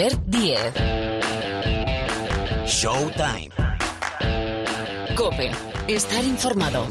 Albert Diez. Showtime. Cope. Estar informado.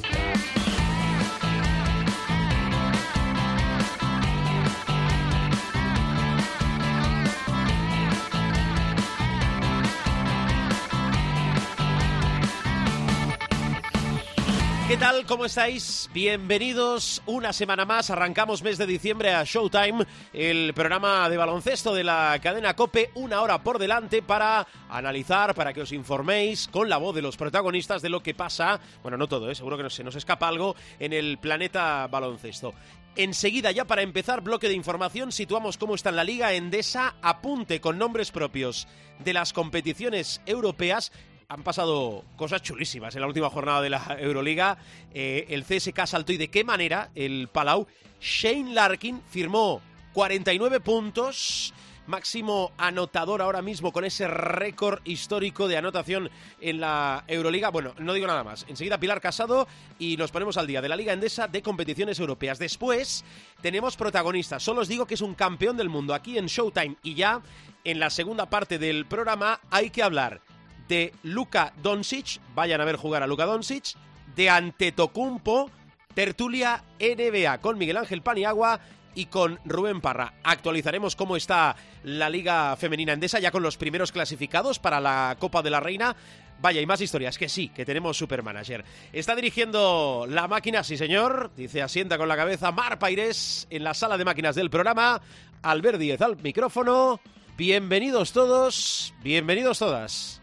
¿Qué tal? ¿Cómo estáis? Bienvenidos una semana más. Arrancamos mes de diciembre a Showtime, el programa de baloncesto de la cadena Cope, una hora por delante para analizar, para que os informéis con la voz de los protagonistas de lo que pasa, bueno, no todo, ¿eh? seguro que se nos escapa algo en el planeta baloncesto. Enseguida, ya para empezar, bloque de información, situamos cómo está en la Liga Endesa, apunte con nombres propios de las competiciones europeas han pasado cosas chulísimas en la última jornada de la Euroliga. Eh, el CSK saltó y de qué manera el Palau. Shane Larkin firmó 49 puntos. Máximo anotador ahora mismo con ese récord histórico de anotación en la Euroliga. Bueno, no digo nada más. Enseguida Pilar Casado y nos ponemos al día de la Liga Endesa de competiciones europeas. Después tenemos protagonistas. Solo os digo que es un campeón del mundo aquí en Showtime y ya en la segunda parte del programa hay que hablar de Luka Doncic, vayan a ver jugar a Luka Doncic, de Antetokounmpo, tertulia NBA con Miguel Ángel Paniagua y con Rubén Parra. Actualizaremos cómo está la Liga Femenina Endesa ya con los primeros clasificados para la Copa de la Reina. Vaya, y más historias, que sí, que tenemos supermanager. Está dirigiendo la máquina, sí señor, dice asienta con la cabeza Mar Paires en la sala de máquinas del programa. Albert Díez al micrófono. Bienvenidos todos, bienvenidos todas.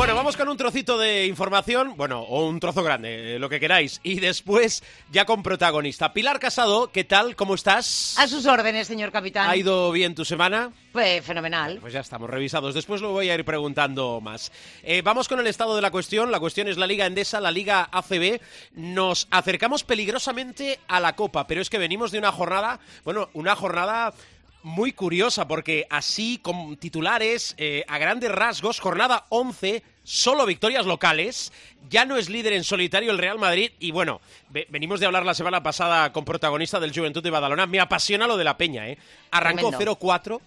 Bueno, vamos con un trocito de información, bueno, o un trozo grande, eh, lo que queráis, y después ya con protagonista. Pilar Casado, ¿qué tal? ¿Cómo estás? A sus órdenes, señor capitán. ¿Ha ido bien tu semana? Pues fenomenal. Pues ya estamos revisados. Después lo voy a ir preguntando más. Eh, vamos con el estado de la cuestión. La cuestión es la Liga Endesa, la Liga ACB. Nos acercamos peligrosamente a la Copa, pero es que venimos de una jornada, bueno, una jornada muy curiosa porque así con titulares eh, a grandes rasgos, jornada 11, solo victorias locales, ya no es líder en solitario el Real Madrid y bueno, venimos de hablar la semana pasada con protagonista del Juventud de Badalona, me apasiona lo de la Peña, ¿eh? Arrancó 0-4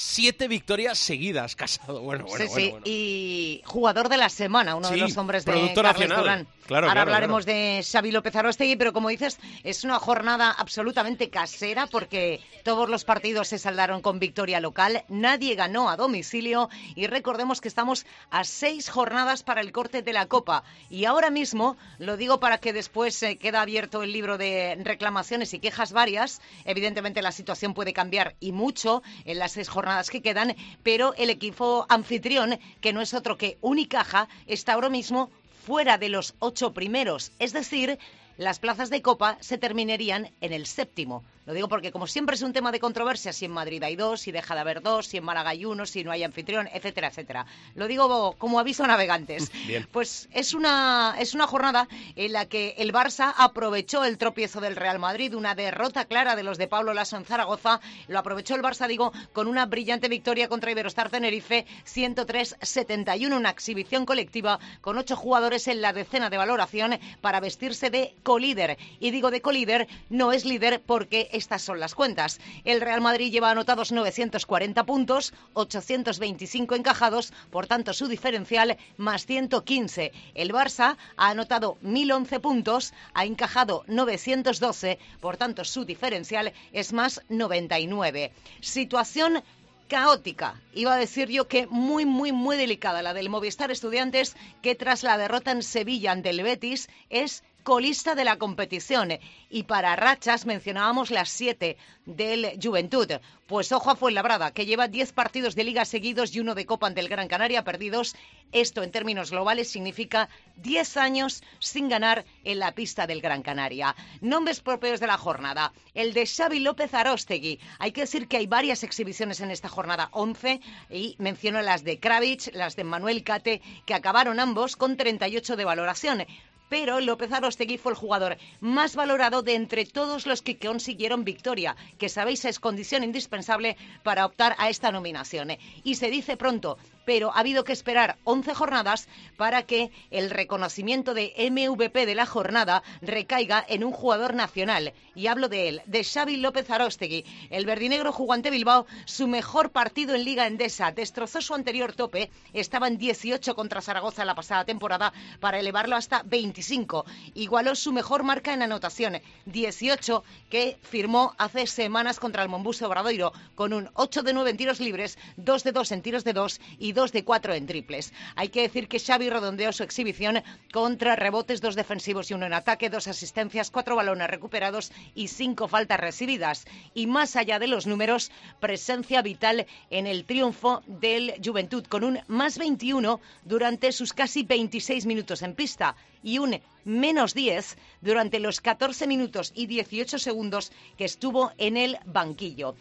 siete victorias seguidas, Casado. Bueno, bueno, sí, sí. Y jugador de la semana, uno de los hombres de Carles nacional. Durán. Claro, Ahora claro, hablaremos claro. de Xavi López Arostegui, pero como dices, es una jornada absolutamente casera porque todos los partidos se saldaron con victoria local, nadie ganó a domicilio y recordemos que estamos a seis jornadas para el corte de la Copa. Y ahora mismo, lo digo para que después se queda abierto el libro de reclamaciones y quejas varias, evidentemente la situación puede cambiar y mucho en las seis jornadas que quedan, pero el equipo anfitrión, que no es otro que Unicaja, está ahora mismo fuera de los ocho primeros, es decir, las plazas de Copa se terminarían en el séptimo. Lo digo porque, como siempre, es un tema de controversia si en Madrid hay dos, si deja de haber dos, si en Málaga hay uno, si no hay anfitrión, etcétera, etcétera. Lo digo como aviso a navegantes. Bien. Pues es una, es una jornada en la que el Barça aprovechó el tropiezo del Real Madrid, una derrota clara de los de Pablo Lasso en Zaragoza. Lo aprovechó el Barça, digo, con una brillante victoria contra Iberostar Tenerife, 103-71, una exhibición colectiva con ocho jugadores en la decena de valoración para vestirse de colíder. Y digo de colíder, no es líder porque estas son las cuentas. El Real Madrid lleva anotados 940 puntos, 825 encajados, por tanto su diferencial más 115. El Barça ha anotado 1011 puntos, ha encajado 912, por tanto su diferencial es más 99. Situación caótica. Iba a decir yo que muy, muy, muy delicada la del Movistar Estudiantes, que tras la derrota en Sevilla ante el Betis es colista de la competición. Y para rachas mencionábamos las siete del Juventud. Pues ojo a Fuenlabrada, que lleva 10 partidos de liga seguidos y uno de Copa ante el Gran Canaria perdidos. Esto en términos globales significa 10 años sin ganar en la pista del Gran Canaria. Nombres propios de la jornada. El de Xavi López Arostegui. Hay que decir que hay varias exhibiciones en esta jornada 11 y menciono las de Kravitz, las de Manuel Cate, que acabaron ambos con 38 de valoración. Pero López Arostegui fue el jugador más valorado de entre todos los que consiguieron victoria, que sabéis es condición indispensable para optar a esta nominación. Y se dice pronto, pero ha habido que esperar 11 jornadas para que el reconocimiento de MVP de la jornada recaiga en un jugador nacional. Y hablo de él, de Xavi López Arostegui. El verdinegro jugó ante Bilbao su mejor partido en Liga Endesa. Destrozó su anterior tope, estaba en 18 contra Zaragoza la pasada temporada, para elevarlo hasta 25. Igualó su mejor marca en anotación, 18, que firmó hace semanas contra el Mombuso Obradoiro, con un 8 de 9 en tiros libres, 2 de 2 en tiros de 2 y 2 de 4 en triples. Hay que decir que Xavi redondeó su exhibición contra rebotes, dos defensivos y uno en ataque, dos asistencias, cuatro balones recuperados y cinco faltas recibidas. Y más allá de los números, presencia vital en el triunfo del Juventud, con un más 21 durante sus casi 26 minutos en pista y un menos 10 durante los 14 minutos y 18 segundos que estuvo en el banquillo.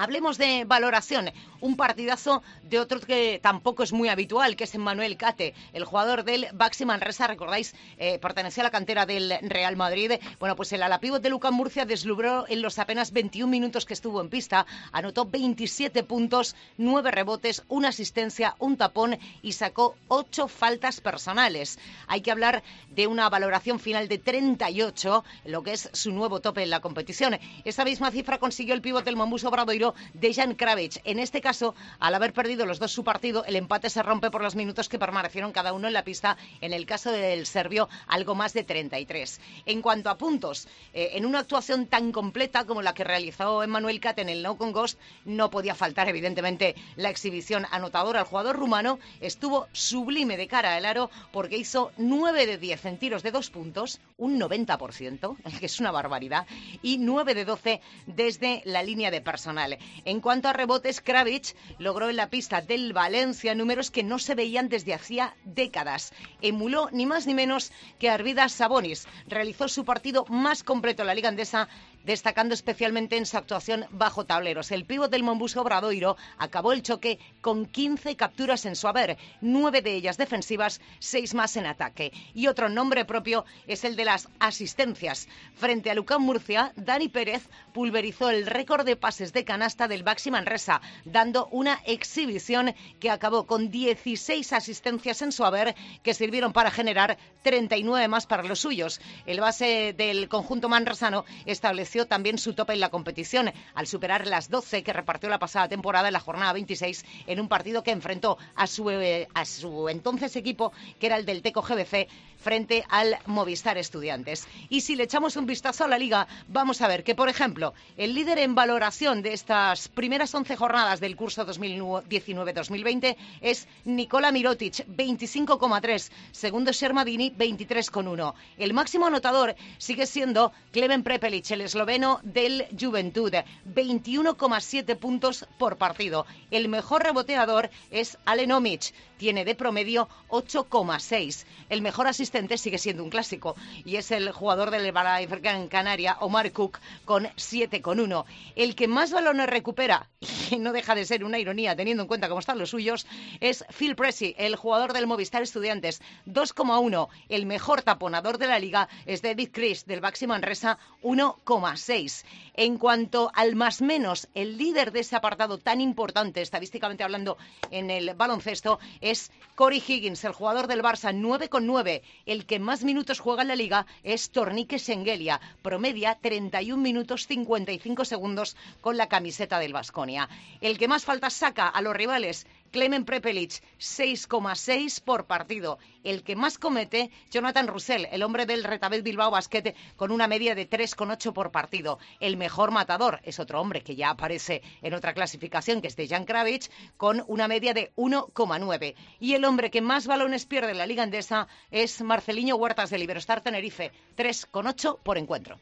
Hablemos de valoración. Un partidazo de otro que tampoco es muy habitual, que es Manuel Cate, el jugador del Baxi Manresa. Recordáis, eh, pertenecía a la cantera del Real Madrid. Bueno, pues el alapívot de Lucas Murcia deslumbró en los apenas 21 minutos que estuvo en pista. Anotó 27 puntos, 9 rebotes, una asistencia, un tapón y sacó 8 faltas personales. Hay que hablar de una valoración final de 38, lo que es su nuevo tope en la competición. Esa misma cifra consiguió el pívot del Mombuso Bradoiro de Jan Kravic. En este caso, al haber perdido los dos su partido, el empate se rompe por los minutos que permanecieron cada uno en la pista. En el caso del serbio, algo más de 33. En cuanto a puntos, eh, en una actuación tan completa como la que realizó Emmanuel Cat en el No Con Ghost, no podía faltar, evidentemente, la exhibición anotadora. El jugador rumano estuvo sublime de cara al aro porque hizo 9 de 10 en tiros de dos puntos, un 90%, que es una barbaridad, y 9 de 12 desde la línea de personal. En cuanto a rebotes, Kravich logró en la pista del Valencia números que no se veían desde hacía décadas. Emuló ni más ni menos que Arvidas Sabonis. Realizó su partido más completo en la Liga Andesa destacando especialmente en su actuación bajo tableros. El pívot del Mombuso Obradoiro acabó el choque con 15 capturas en su haber, nueve de ellas defensivas, seis más en ataque. Y otro nombre propio es el de las asistencias. Frente a Lucán Murcia, Dani Pérez pulverizó el récord de pases de canasta del Baxi Manresa, dando una exhibición que acabó con 16 asistencias en su haber, que sirvieron para generar 39 más para los suyos. El base del conjunto manresano estableció también su tope en la competición al superar las 12 que repartió la pasada temporada en la jornada 26 en un partido que enfrentó a su, eh, a su entonces equipo, que era el del Teco GBC, frente al Movistar Estudiantes. Y si le echamos un vistazo a la liga, vamos a ver que, por ejemplo, el líder en valoración de estas primeras 11 jornadas del curso 2019-2020 es Nicola Mirotic, 25,3. Segundo Shermadini, 23,1. El máximo anotador sigue siendo Kleven Prepelic, el esloveno del Juventud, 21,7 puntos por partido. El mejor reboteador es Alenomic, tiene de promedio 8,6. El mejor asistente sigue siendo un clásico y es el jugador del Gran Canaria, Omar Cook, con 7,1. El que más balones recupera, y no deja de ser una ironía teniendo en cuenta cómo están los suyos, es Phil Pressey, el jugador del Movistar Estudiantes, 2,1. El mejor taponador de la liga es David Chris, del Baxi Manresa, 1,6. En cuanto al más menos, el líder de ese apartado tan importante, estadísticamente hablando, en el baloncesto, es Corey Higgins, el jugador del Barça, 9,9. El que más minutos juega en la liga es Tornique Sengelia, promedia 31 minutos 55 segundos con la camiseta del Vasconia. El que más faltas saca a los rivales Clemen Prepelic, 6,6 por partido. El que más comete, Jonathan Russell, el hombre del Retabet Bilbao Basquete, con una media de 3,8 por partido. El mejor matador es otro hombre que ya aparece en otra clasificación, que es de Jan Kravich, con una media de 1,9. Y el hombre que más balones pierde en la Liga Endesa es Marceliño Huertas de Iberostar Tenerife, 3,8 por encuentro.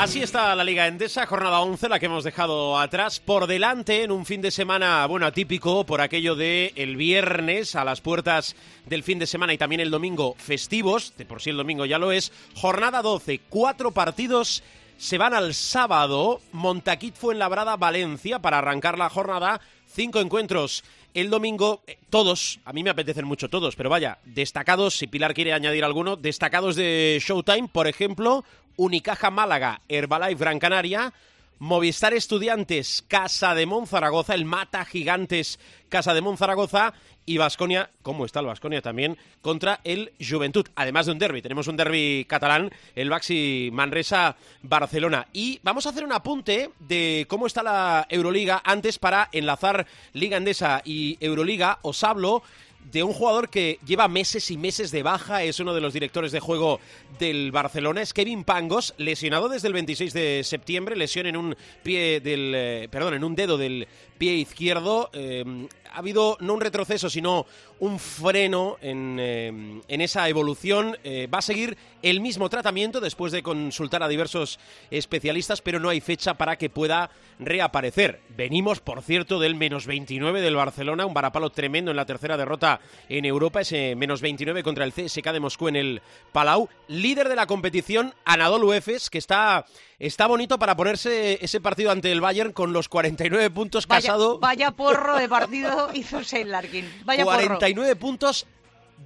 Así está la Liga Endesa, jornada 11, la que hemos dejado atrás, por delante en un fin de semana, bueno, atípico por aquello de el viernes a las puertas del fin de semana y también el domingo festivos, de por sí el domingo ya lo es, jornada 12, cuatro partidos se van al sábado, Montaquit fue en Labrada, Valencia, para arrancar la jornada, cinco encuentros El domingo, eh, todos, a mí me apetecen mucho todos, pero vaya, destacados, si Pilar quiere añadir alguno, destacados de Showtime, por ejemplo, Unicaja Málaga, Herbalife Gran Canaria, Movistar Estudiantes, Casa de Monzaragoza, el Mata Gigantes, Casa de Monzaragoza y Vasconia, ¿cómo está el Vasconia también? Contra el Juventud. Además de un derby, tenemos un derby catalán, el Baxi Manresa Barcelona. Y vamos a hacer un apunte de cómo está la Euroliga antes para enlazar Liga Endesa y Euroliga. Os hablo de un jugador que lleva meses y meses de baja, es uno de los directores de juego del Barcelona, es Kevin Pangos, lesionado desde el 26 de septiembre, lesión en un pie del, eh, perdón, en un dedo del pie izquierdo. Eh, ha habido no un retroceso, sino un freno en, eh, esa evolución. va a seguir el mismo tratamiento después de consultar a diversos especialistas, pero no hay fecha para que pueda reaparecer. Venimos, por cierto, del menos 29 del Barcelona, un varapalo tremendo en la tercera derrota en Europa, ese menos 29 contra el CSK de Moscú en el Palau. Líder de la competición, Anadolu Efes, que está, está bonito para ponerse ese partido ante el Bayern con los 49 puntos casado. Vaya porro de partido hizo Shane Larkin. Vaya 49 puntos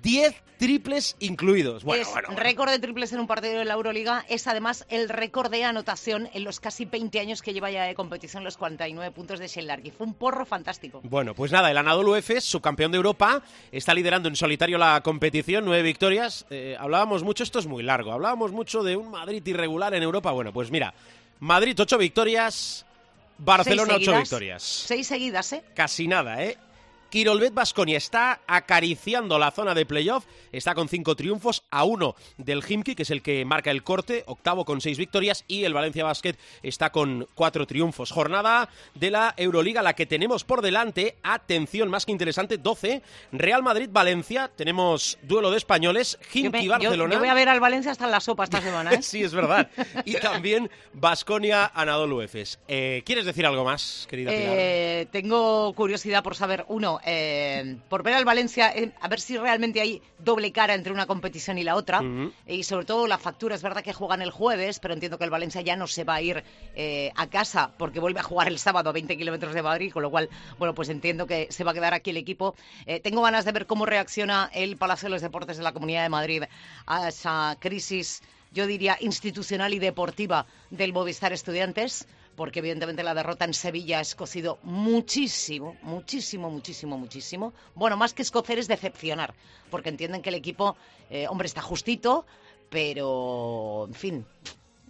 10 triples incluidos. Bueno, es récord de triples en un partido de la Euroliga. Es además el récord de anotación en los casi 20 años que lleva ya de competición, los 49 puntos de Shane Larky. Fue un porro fantástico. Bueno, pues nada, el Anadolu Efes, subcampeón de Europa, está liderando en solitario la competición, nueve victorias. Eh, hablábamos mucho, esto es muy largo, hablábamos mucho de un Madrid irregular en Europa. Bueno, pues mira, Madrid ocho victorias, Barcelona ocho victorias. Seis seguidas, ¿eh? Casi nada, ¿eh? Quirolbet Basconia está acariciando la zona de playoff, está con cinco triunfos a uno del Himki, que es el que marca el corte, octavo con seis victorias, y el Valencia Basket está con cuatro triunfos. Jornada de la Euroliga, la que tenemos por delante, atención, más que interesante, 12, Real Madrid-Valencia, tenemos duelo de españoles, Himki-Barcelona. Yo, voy a ver al Valencia hasta en la sopa esta semana, ¿eh? sí, es verdad. Y también Basconia-Anadolu Efes. Eh, ¿Quieres decir algo más, querida Pilar? Eh, tengo curiosidad por saber, uno, eh, por ver al Valencia, eh, a ver si realmente hay doble cara entre una competición y la otra. Y sobre todo la factura, es verdad que juegan el jueves, pero entiendo que el Valencia ya no se va a ir eh, a casa porque vuelve a jugar el sábado a 20 kilómetros de Madrid, con lo cual, bueno, pues entiendo que se va a quedar aquí el equipo. tengo ganas de ver cómo reacciona el Palacio de los Deportes de la Comunidad de Madrid a esa crisis, yo diría, institucional y deportiva del Movistar Estudiantes porque evidentemente la derrota en Sevilla ha escocido muchísimo, muchísimo, muchísimo, muchísimo. Bueno, más que escocer es decepcionar, porque entienden que el equipo, eh, hombre, está justito, pero, en fin,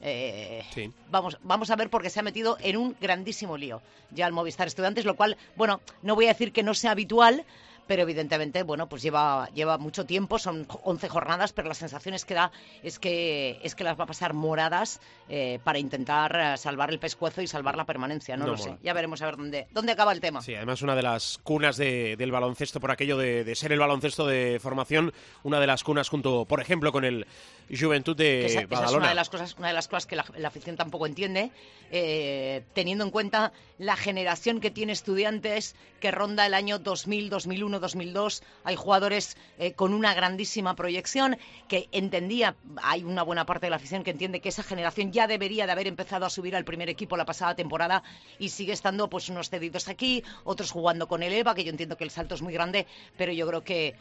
eh, vamos, vamos a ver porque se ha metido en un grandísimo lío ya el Movistar Estudiantes, lo cual, bueno, no voy a decir que no sea habitual, pero evidentemente, bueno, pues lleva, lleva mucho tiempo, son 11 jornadas, pero las sensaciones que da es que, es que las va a pasar moradas eh, para intentar eh, salvar el pescuezo y salvar la permanencia, no, lo sé. Ya veremos a ver dónde, dónde acaba el tema. Sí, además una de las cunas del baloncesto, por aquello de, ser el baloncesto de formación, una de las cunas junto, por ejemplo, con el Juventud de esa, es una de las cosas, una de las cosas que la, afición tampoco entiende, eh, teniendo en cuenta la generación que tiene estudiantes que ronda el año 2000, 2001, 2002. Hay jugadores eh, con una grandísima proyección que entendía, hay una buena parte de la afición que entiende que esa generación ya debería de haber empezado a subir al primer equipo la pasada temporada y sigue estando pues unos cedidos aquí, otros jugando con el EVA, que yo entiendo que el salto es muy grande, pero yo creo que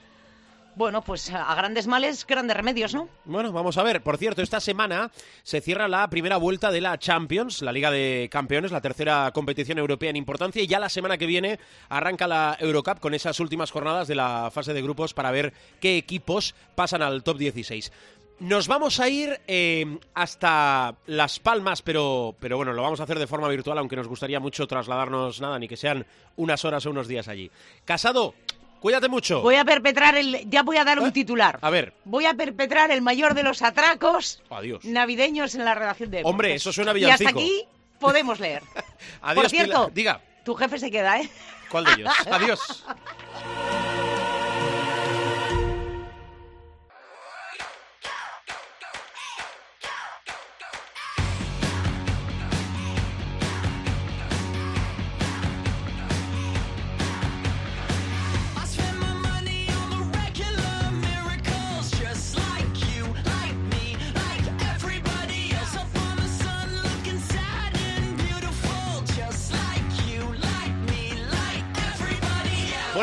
bueno, pues a grandes males, grandes remedios, ¿no? Bueno, vamos a ver. Por cierto, esta semana se cierra la primera vuelta de la Champions, la Liga de Campeones, la tercera competición europea en importancia. Y ya la semana que viene arranca la Eurocup con esas últimas jornadas de la fase de grupos para ver qué equipos pasan al top 16. Nos vamos a ir eh, hasta Las Palmas, pero, pero bueno, lo vamos a hacer de forma virtual, aunque nos gustaría mucho trasladarnos nada, ni que sean unas horas o unos días allí. Casado, Cuídate mucho. Voy a perpetrar el. Ya voy a dar un ¿Eh? titular. A ver. Voy a perpetrar el mayor de los atracos Adiós. navideños en la redacción de. Hombre, eso suena villancico. Y hasta aquí podemos leer. Adiós, Por cierto, diga. Tu jefe se queda, ¿eh? ¿Cuál de ellos? Adiós.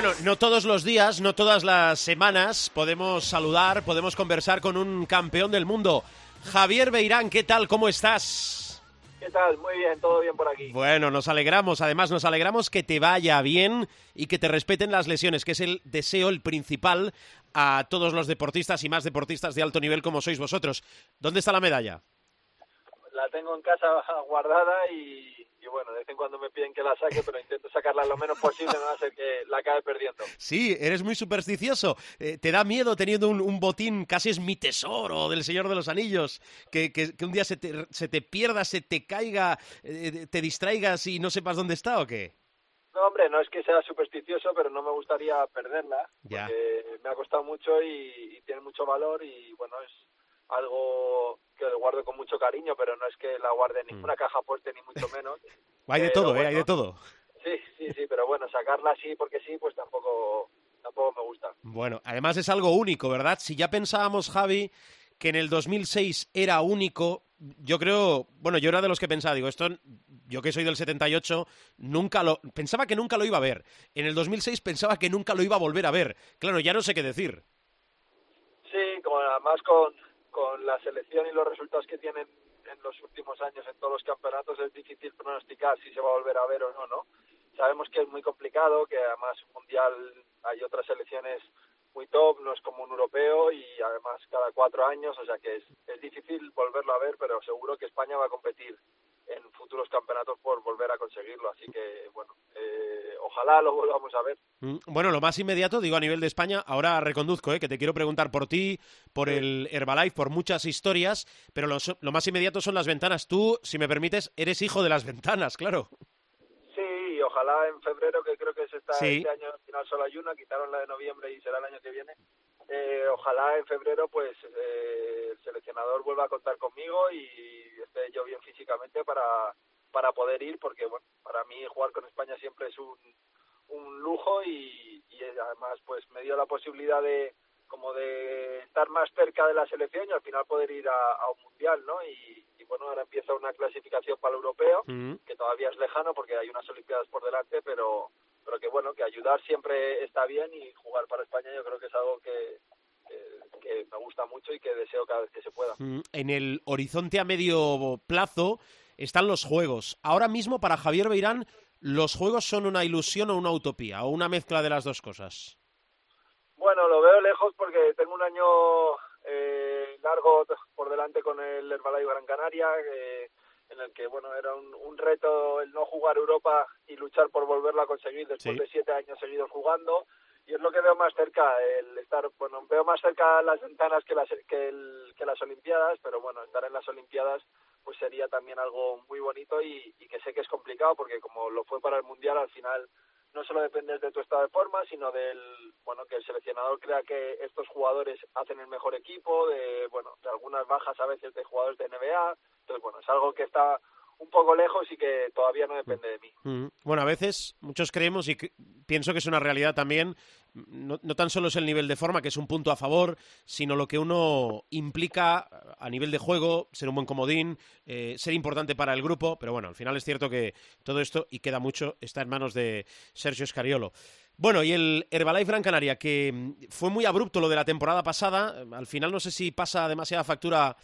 Bueno, no todos los días, no todas las semanas podemos saludar, podemos conversar con un campeón del mundo. Javier Beirán, ¿qué tal? ¿Cómo estás? ¿Qué tal? Muy bien, todo bien por aquí. Bueno, nos alegramos, además nos alegramos que te vaya bien y que te respeten las lesiones, que es el deseo, el principal a todos los deportistas y más deportistas de alto nivel como sois vosotros. ¿Dónde está la medalla? La tengo en casa guardada y, bueno, de vez en cuando me piden que la saque, pero intento sacarla lo menos posible, no va a ser que la acabe perdiendo. Sí, eres muy supersticioso. Eh, ¿Te da miedo teniendo un, botín, casi es mi tesoro del Señor de los Anillos, que, que, un día se te, se te, pierda, se te caiga, eh, te distraigas y no sepas dónde está o qué? No, hombre, no es que sea supersticioso, pero no me gustaría perderla, porque me ha costado mucho y, y tiene mucho valor y bueno, es algo que lo guardo con mucho cariño, pero no es que la guarde en mm. ninguna caja fuerte ni mucho menos. hay de todo, ¿eh? Hay de todo. Sí, sí, sí, pero bueno, sacarla así porque sí, pues tampoco, tampoco me gusta. Bueno, además es algo único, ¿verdad? Si ya pensábamos, Javi, que en el 2006 era único, yo creo, bueno, yo era de los que pensaba, digo, esto, yo que soy del 78, nunca lo, pensaba que nunca lo iba a ver. En el 2006 pensaba que nunca lo iba a volver a ver. Claro, ya no sé qué decir. Sí, como además con, con la selección y los resultados que tienen en los últimos años en todos los campeonatos es difícil pronosticar si se va a volver a ver o no, ¿no? Sabemos que es muy complicado, que además mundial hay otras selecciones muy top, no es como un europeo y además cada cuatro años, o sea que es, es difícil volverlo a ver, pero seguro que España va a competir en futuros campeonatos por volver a conseguirlo. Así que, bueno, eh, ojalá lo volvamos a ver. Mm, bueno, lo más inmediato, digo a nivel de España, ahora reconduzco, eh, que te quiero preguntar por ti, por el Herbalife, por muchas historias, pero lo, lo, más inmediato son las ventanas. Tú, si me permites, eres hijo de las ventanas, claro. Sí, ojalá en febrero, que creo que es esta, este año, al final solo hay una, quitaron la de noviembre y será el año que viene. Eh, ojalá en febrero pues eh, el seleccionador vuelva a contar conmigo y esté yo bien físicamente para, para poder ir porque bueno para mí jugar con España siempre es un, un lujo y, y además pues me dio la posibilidad de como de estar más cerca de la selección y al final poder ir a, un mundial, ¿no? Y, bueno, ahora empieza una clasificación para el europeo, mm. que todavía es lejano porque hay unas Olimpiadas por delante, pero pero que bueno, que ayudar siempre está bien y jugar para España yo creo que es algo que, que, me gusta mucho y que deseo cada vez que se pueda. Mm, en el horizonte a medio plazo están los juegos. Ahora mismo para Javier Beirán, ¿los juegos son una ilusión o una utopía o una mezcla de las dos cosas? Bueno, lo veo lejos porque tengo un año eh, largo por delante con el Herbalife Gran Canaria. Eh, en el que bueno era un, un, reto el no jugar Europa y luchar por volverlo a conseguir después de siete años seguidos jugando. Y es lo que veo más cerca el estar bueno veo más cerca las ventanas que las que, el, que las Olimpiadas pero bueno estar en las Olimpiadas pues sería también algo muy bonito y, y que sé que es complicado porque como lo fue para el mundial al final no solo dependes de tu estado de forma, sino del, bueno, que el seleccionador crea que estos jugadores hacen el mejor equipo, de, bueno, de algunas bajas a veces de jugadores de NBA. Entonces, bueno, es algo que está un poco lejos y que todavía no depende de mí. Mm. Bueno, a veces muchos creemos y pienso que es una realidad también, no, tan solo es el nivel de forma, que es un punto a favor, sino lo que uno implica a nivel de juego, ser un buen comodín, eh, ser importante para el grupo, pero bueno, al final es cierto que todo esto, y queda mucho, está en manos de Sergio Scariolo. Bueno, y el Herbalife Gran Canaria, que mm, fue muy abrupto lo de la temporada pasada. Al final no sé si pasa demasiada factura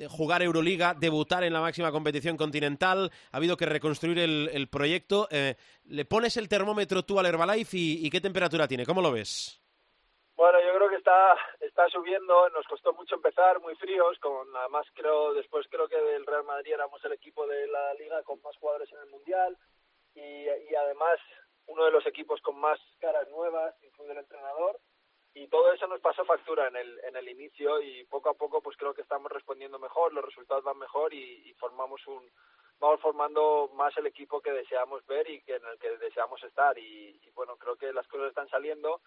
eh, jugar Euroliga, debutar en la máxima competición continental. Ha habido que reconstruir el, proyecto. Eh, ¿Le pones el termómetro tú al Herbalife y, qué temperatura tiene? ¿Cómo lo ves? Bueno, yo creo que está, está subiendo. Nos costó mucho empezar, muy fríos. Con, además, creo después creo que del Real Madrid éramos el equipo de la liga con más jugadores en el Mundial. Y además uno de los equipos con más caras nuevas, incluye el entrenador, y todo eso nos pasó factura en el, en el inicio y poco a poco pues creo que estamos respondiendo mejor, los resultados van mejor y, formamos un, vamos formando más el equipo que deseamos ver y que en el que deseamos estar y, bueno, creo que las cosas están saliendo,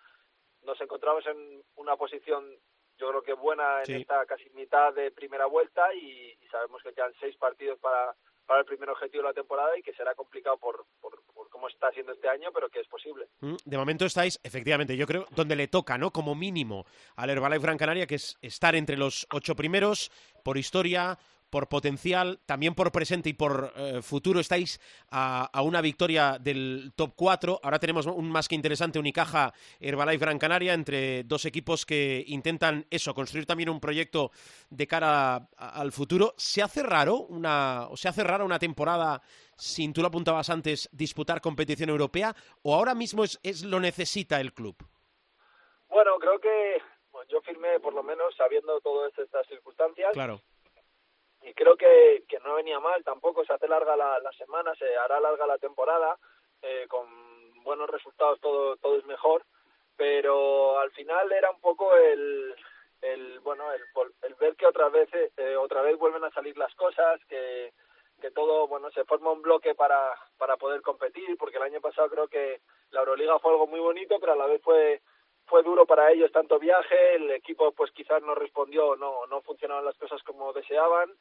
nos encontramos en una posición yo creo que buena en esta casi mitad de primera vuelta y, y sabemos que quedan seis partidos para para el primer objetivo de la temporada y que será complicado por, por, cómo está siendo este año, pero que es posible. Mm, de momento estáis, efectivamente, yo creo, donde le toca, ¿no? Como mínimo al Herbalife Gran Canaria, que es estar entre los ocho primeros por historia, por potencial, también por presente y por eh, futuro estáis a, una victoria del top 4. Ahora tenemos un más que interesante Unicaja Herbalife Gran Canaria entre dos equipos que intentan eso, construir también un proyecto de cara al futuro. ¿Se hace raro una, o se hace rara una temporada sin, tú lo apuntabas antes, disputar competición europea o ahora mismo es, es lo necesita el club? Bueno, creo que yo firmé por lo menos sabiendo todas estas circunstancias. Claro y creo que, que no venía mal tampoco, se hace larga la, la semana, se hará larga la temporada, eh, con buenos resultados todo, todo es mejor, pero al final era un poco el, el bueno el, el ver que otra vez eh, otra vez vuelven a salir las cosas que que todo bueno se forma un bloque para para poder competir porque el año pasado creo que la Euroliga fue algo muy bonito pero a la vez fue fue duro para ellos tanto viaje, el equipo pues quizás no respondió, no, no funcionaban las cosas como deseaban.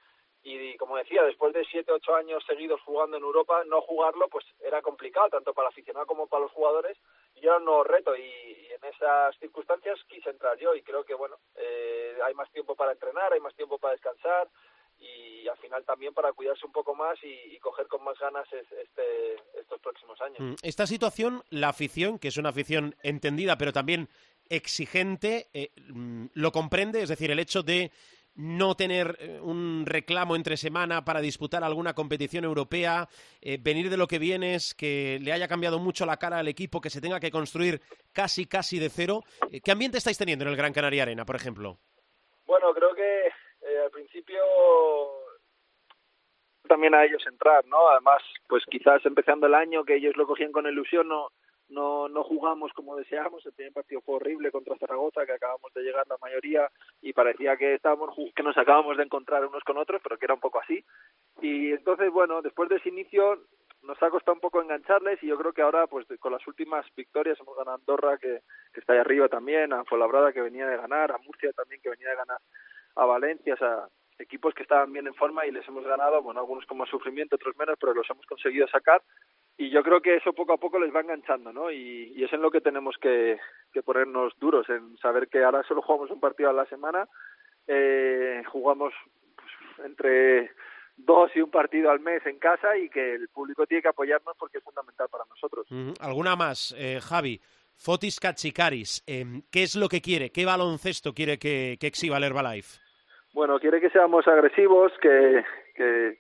Y como decía, después de siete, ocho años seguidos jugando en Europa, no jugarlo pues era complicado tanto para el aficionado como para los jugadores. Y era un nuevo reto. Y, en esas circunstancias quise entrar yo. Y creo que bueno, eh, hay más tiempo para entrenar, hay más tiempo para descansar y al final también para cuidarse un poco más y, y coger con más ganas este, estos próximos años. Mm, esta situación, la afición, que es una afición entendida pero también exigente, eh, mm, lo comprende, es decir, el hecho de no tener eh, un reclamo entre semana para disputar alguna competición europea, eh, venir de lo que vienes, que le haya cambiado mucho la cara al equipo, que se tenga que construir casi, casi de cero. ¿Qué ambiente estáis teniendo en el Gran Canaria Arena, por ejemplo? Bueno, creo que principio también a ellos entrar, ¿no? Además, pues quizás empezando el año que ellos lo cogían con ilusión, no no no jugamos como deseábamos, el primer partido fue horrible contra Zaragoza, que acabamos de llegar la mayoría y parecía que estábamos que nos acabamos de encontrar unos con otros, pero que era un poco así. Y entonces, bueno, después de ese inicio nos ha costado un poco engancharles y yo creo que ahora pues con las últimas victorias hemos ganado a Andorra que, que está ahí arriba también, a Fuenlabrada que venía de ganar, a Murcia también que venía de ganar, a Valencia, o sea, equipos que estaban bien en forma y les hemos ganado, bueno, algunos con más sufrimiento, otros menos, pero los hemos conseguido sacar y yo creo que eso poco a poco les va enganchando, ¿no? Y, es en lo que tenemos que, ponernos duros, en saber que ahora solo jugamos un partido a la semana, eh, jugamos pues, entre dos y un partido al mes en casa y que el público tiene que apoyarnos porque es fundamental para nosotros. ¿Alguna más, eh, Javi? Fotis Katsikaris, eh, ¿qué es lo que quiere? ¿Qué baloncesto quiere que, que exhiba el Herbalife? Bueno, quiere que seamos agresivos, que,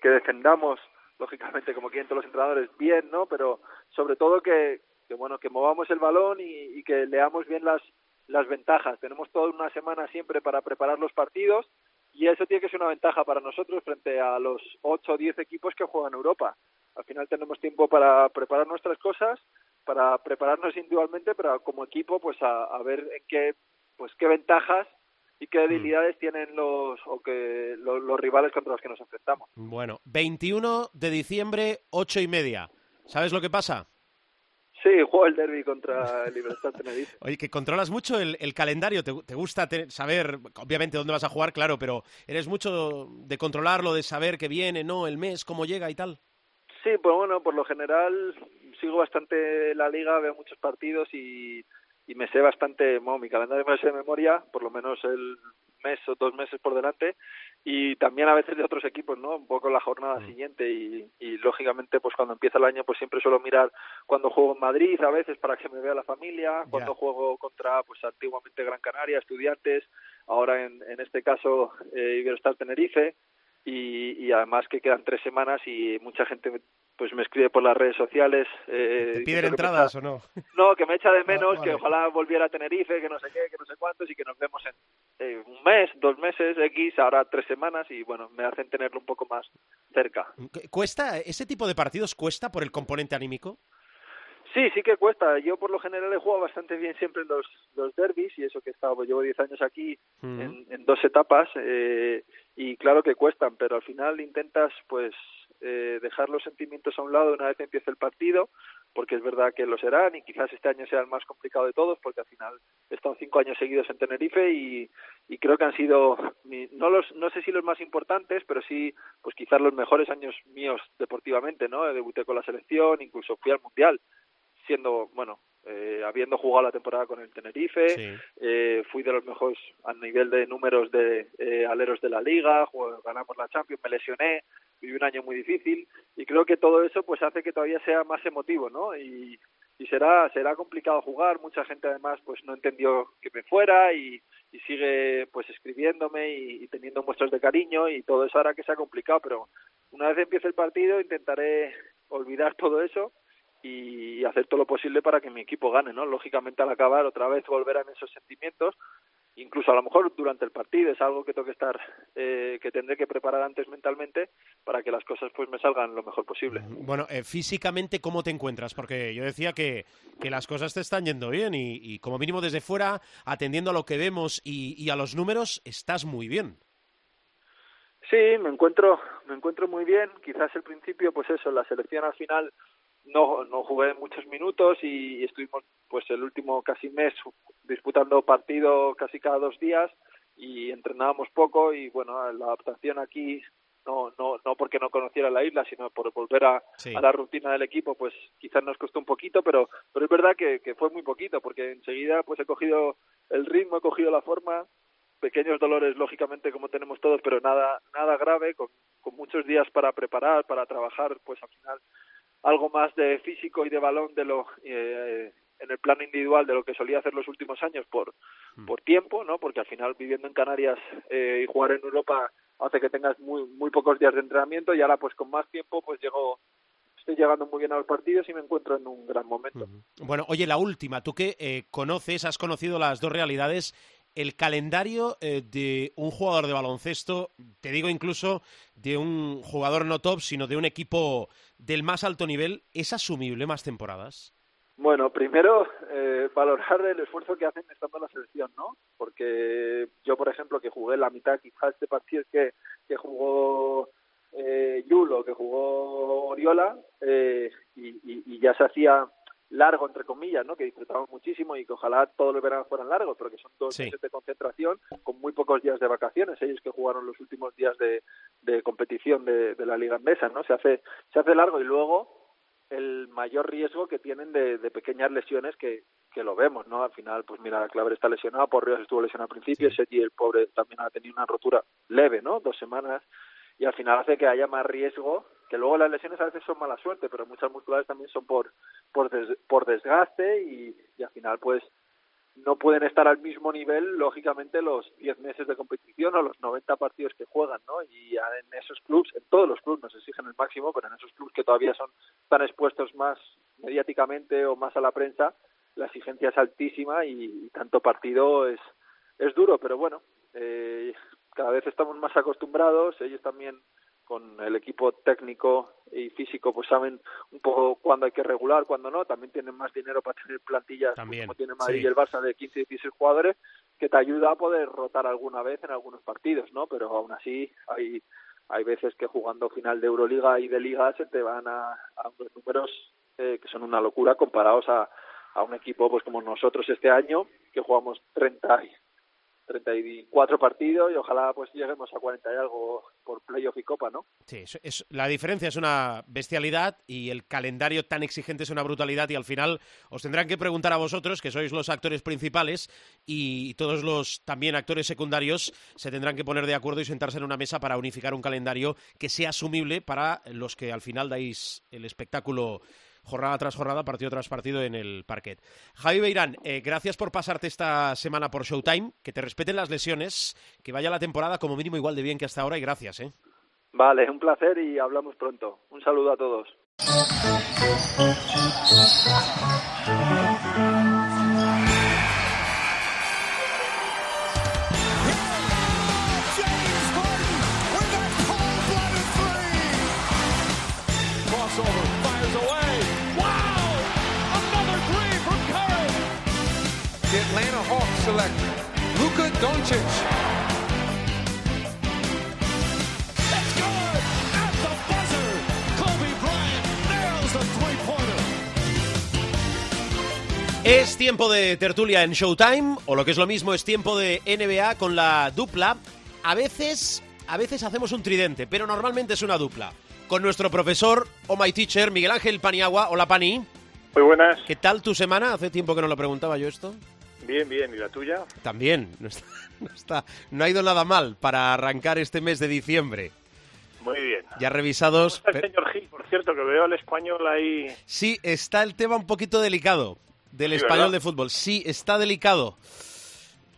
defendamos, lógicamente, como quieren todos los entrenadores, bien, ¿no? Pero sobre todo que, que bueno, que movamos el balón y, y que leamos bien las, las ventajas. Tenemos toda una semana siempre para preparar los partidos y eso tiene que ser una ventaja para nosotros frente a los 8 o 10 equipos que juegan Europa. Al final tenemos tiempo para preparar nuestras cosas, para prepararnos individualmente, pero como equipo, pues a, a ver en qué, pues qué ventajas y qué mm. debilidades tienen los o que los, rivales contra los que nos enfrentamos. Bueno, 21 de diciembre, ocho y media. ¿Sabes lo que pasa? Sí, juego el derby contra el Libertad Tenerife. Oye, que controlas mucho el, calendario, ¿Te, gusta saber, obviamente, dónde vas a jugar, claro, pero eres mucho de controlarlo, de saber qué viene, ¿no? El mes, cómo llega y tal. Sí, pues bueno, por lo general sigo bastante la liga, veo muchos partidos y y me sé bastante, bueno, mi calendario me lo sé de memoria, por lo menos el mes o dos meses por delante y también a veces de otros equipos, ¿no? Un poco la jornada mm. siguiente y, y lógicamente pues cuando empieza el año pues siempre suelo mirar cuando juego en Madrid a veces para que me vea la familia, cuando juego contra pues antiguamente Gran Canaria, estudiantes, ahora en, en este caso eh, Iberostar Tenerife y, y además que quedan tres semanas y mucha gente pues me escribe por las redes sociales. Eh, ¿Te piden entradas o no? No, que me echa de menos, que ojalá volviera a Tenerife, que no sé qué, que no sé cuántos y que nos vemos en eh, un mes, dos meses, X, ahora tres semanas y bueno, me hacen tenerlo un poco más cerca. ¿Cuesta, ese tipo de partidos cuesta por el componente anímico? Sí, sí que cuesta. Yo por lo general he jugado bastante bien siempre en los, los derbis y eso que he estado, pues llevo 10 años aquí en, en, dos etapas eh, y claro que cuestan, pero al final intentas pues eh, dejar los sentimientos a un lado una vez empiece el partido, porque es verdad que lo serán y quizás este año sea el más complicado de todos, porque al final he estado cinco años seguidos en Tenerife y, y creo que han sido, no, los, no sé si los más importantes, pero sí, pues quizás los mejores años míos deportivamente, ¿no? Debuté con la selección, incluso fui al Mundial, siendo, bueno, eh, habiendo jugado la temporada con el Tenerife, eh, fui de los mejores a nivel de números de eh, aleros de la liga, ganamos la Champions, me lesioné, viví un año muy difícil y creo que todo eso pues hace que todavía sea más emotivo, ¿no? Y, será será complicado jugar, mucha gente además pues no entendió que me fuera y, sigue pues escribiéndome y, y teniendo muestras de cariño y todo eso hará que sea complicado, pero una vez empiece el partido intentaré olvidar todo eso y hacer todo lo posible para que mi equipo gane, ¿no? Lógicamente al acabar otra vez volverán esos sentimientos, incluso a lo mejor durante el partido es algo que tengo que estar, eh, que tendré que preparar antes mentalmente para que las cosas pues me salgan lo mejor posible. Bueno, eh, físicamente cómo te encuentras, porque yo decía que, que las cosas te están yendo bien y, y, como mínimo desde fuera, atendiendo a lo que vemos y, y a los números, estás muy bien. Sí, me encuentro, me encuentro muy bien. Quizás el principio, pues eso, la selección al final no, no jugué muchos minutos y estuvimos pues el último casi mes disputando partido casi cada dos días y entrenábamos poco y bueno la adaptación aquí no no no porque no conociera la isla sino por volver a, Sí. a la rutina del equipo pues quizás nos costó un poquito pero pero es verdad que, que fue muy poquito porque enseguida pues he cogido el ritmo he cogido la forma pequeños dolores lógicamente como tenemos todos pero nada nada grave con, con muchos días para preparar para trabajar pues al final algo más de físico y de balón de lo eh, en el plano individual de lo que solía hacer los últimos años por por tiempo no porque al final viviendo en Canarias eh, y jugar en Europa hace que tengas muy muy pocos días de entrenamiento y ahora pues con más tiempo pues llego estoy llegando muy bien a los partidos y me encuentro en un gran momento. Bueno, oye, la última, tú que eh, conoces, has conocido las dos realidades, el calendario eh, de un jugador de baloncesto, te digo incluso de un jugador no top, sino de un equipo del más alto nivel, ¿es asumible más temporadas? Bueno, primero eh, valorar el esfuerzo que hacen estando en la selección, ¿no? Porque yo, por ejemplo, que jugué la mitad quizás de partidos que, que jugó eh, Yulo, que jugó Oriola, eh, y, y ya se hacía largo, entre comillas, ¿no? Que disfrutamos muchísimo y que ojalá todos los veranos fueran largos, pero que son dos Sí. meses de concentración con muy pocos días de vacaciones, ellos que jugaron los últimos días de, de competición de, de la Liga Andesa, ¿no? Se hace, se hace largo y luego el mayor riesgo que tienen de, de pequeñas lesiones que, que lo vemos, ¿no? Al final, pues mira, Claver está lesionado, Porrios estuvo lesionado al principio, Sergi, el pobre, también ha tenido una rotura leve, ¿no? Dos semanas, y al final hace que haya más riesgo, que luego las lesiones a veces son mala suerte, pero muchas musculares también son por, por, des- por desgaste y, y al final, pues, no pueden estar al mismo nivel, lógicamente, los 10 meses de competición o los 90 partidos que juegan, ¿no? Y en esos clubs, en todos los clubs nos exigen el máximo, pero en esos clubs que todavía son están expuestos más mediáticamente o más a la prensa, la exigencia es altísima y, y tanto partido es, es duro, pero bueno, eh, cada vez estamos más acostumbrados, ellos también con el equipo técnico y físico pues saben un poco cuándo hay que regular, cuándo no, también tienen más dinero para tener plantillas pues, También, como tiene Madrid sí. y el Barça de 15 y 16 jugadores que te ayuda a poder rotar alguna vez en algunos partidos, ¿no? Pero aún así hay hay veces que jugando final de Euroliga y de Liga se te van a, a unos números eh, que son una locura comparados a, a un equipo pues como nosotros este año que jugamos 30 y 34 partidos y ojalá pues lleguemos a 40 y algo por playoff y copa, ¿no? Sí, es, es- la diferencia es una bestialidad y el calendario tan exigente es una brutalidad y al final os tendrán que preguntar a vosotros, que sois los actores principales y todos los también actores secundarios se tendrán que poner de acuerdo y sentarse en una mesa para unificar un calendario que sea asumible para los que al final dais el espectáculo jornada tras jornada, partido tras partido en el parquet. Javi Beirán, eh, gracias por pasarte esta semana por Showtime, que te respeten las lesiones, que vaya la temporada como mínimo igual de bien que hasta ahora y gracias, ¿eh? Vale, un placer y hablamos pronto. Un saludo a todos. The Atlanta Hawks select Luka Doncic. That's good. At the buzzer, Kobe Bryant nails the three-pointer. Es tiempo de tertulia en Showtime, o lo que es lo mismo, es tiempo de NBA con la dupla. A veces, a veces hacemos un tridente, pero normalmente es una dupla. Con nuestro profesor o my teacher, Miguel Ángel Paniagua. Hola, Pani. Muy buenas. ¿Qué tal tu semana? Hace tiempo que no lo preguntaba yo esto. Bien, bien. ¿Y la tuya? También. No está, no, está, no ha ido nada mal para arrancar este mes de diciembre. Muy bien. Ya revisados. ¿Cómo está el señor Gil, por cierto, que veo al español ahí. Sí, está el tema un poquito delicado del Sí, español ¿verdad? de fútbol. Sí, está delicado.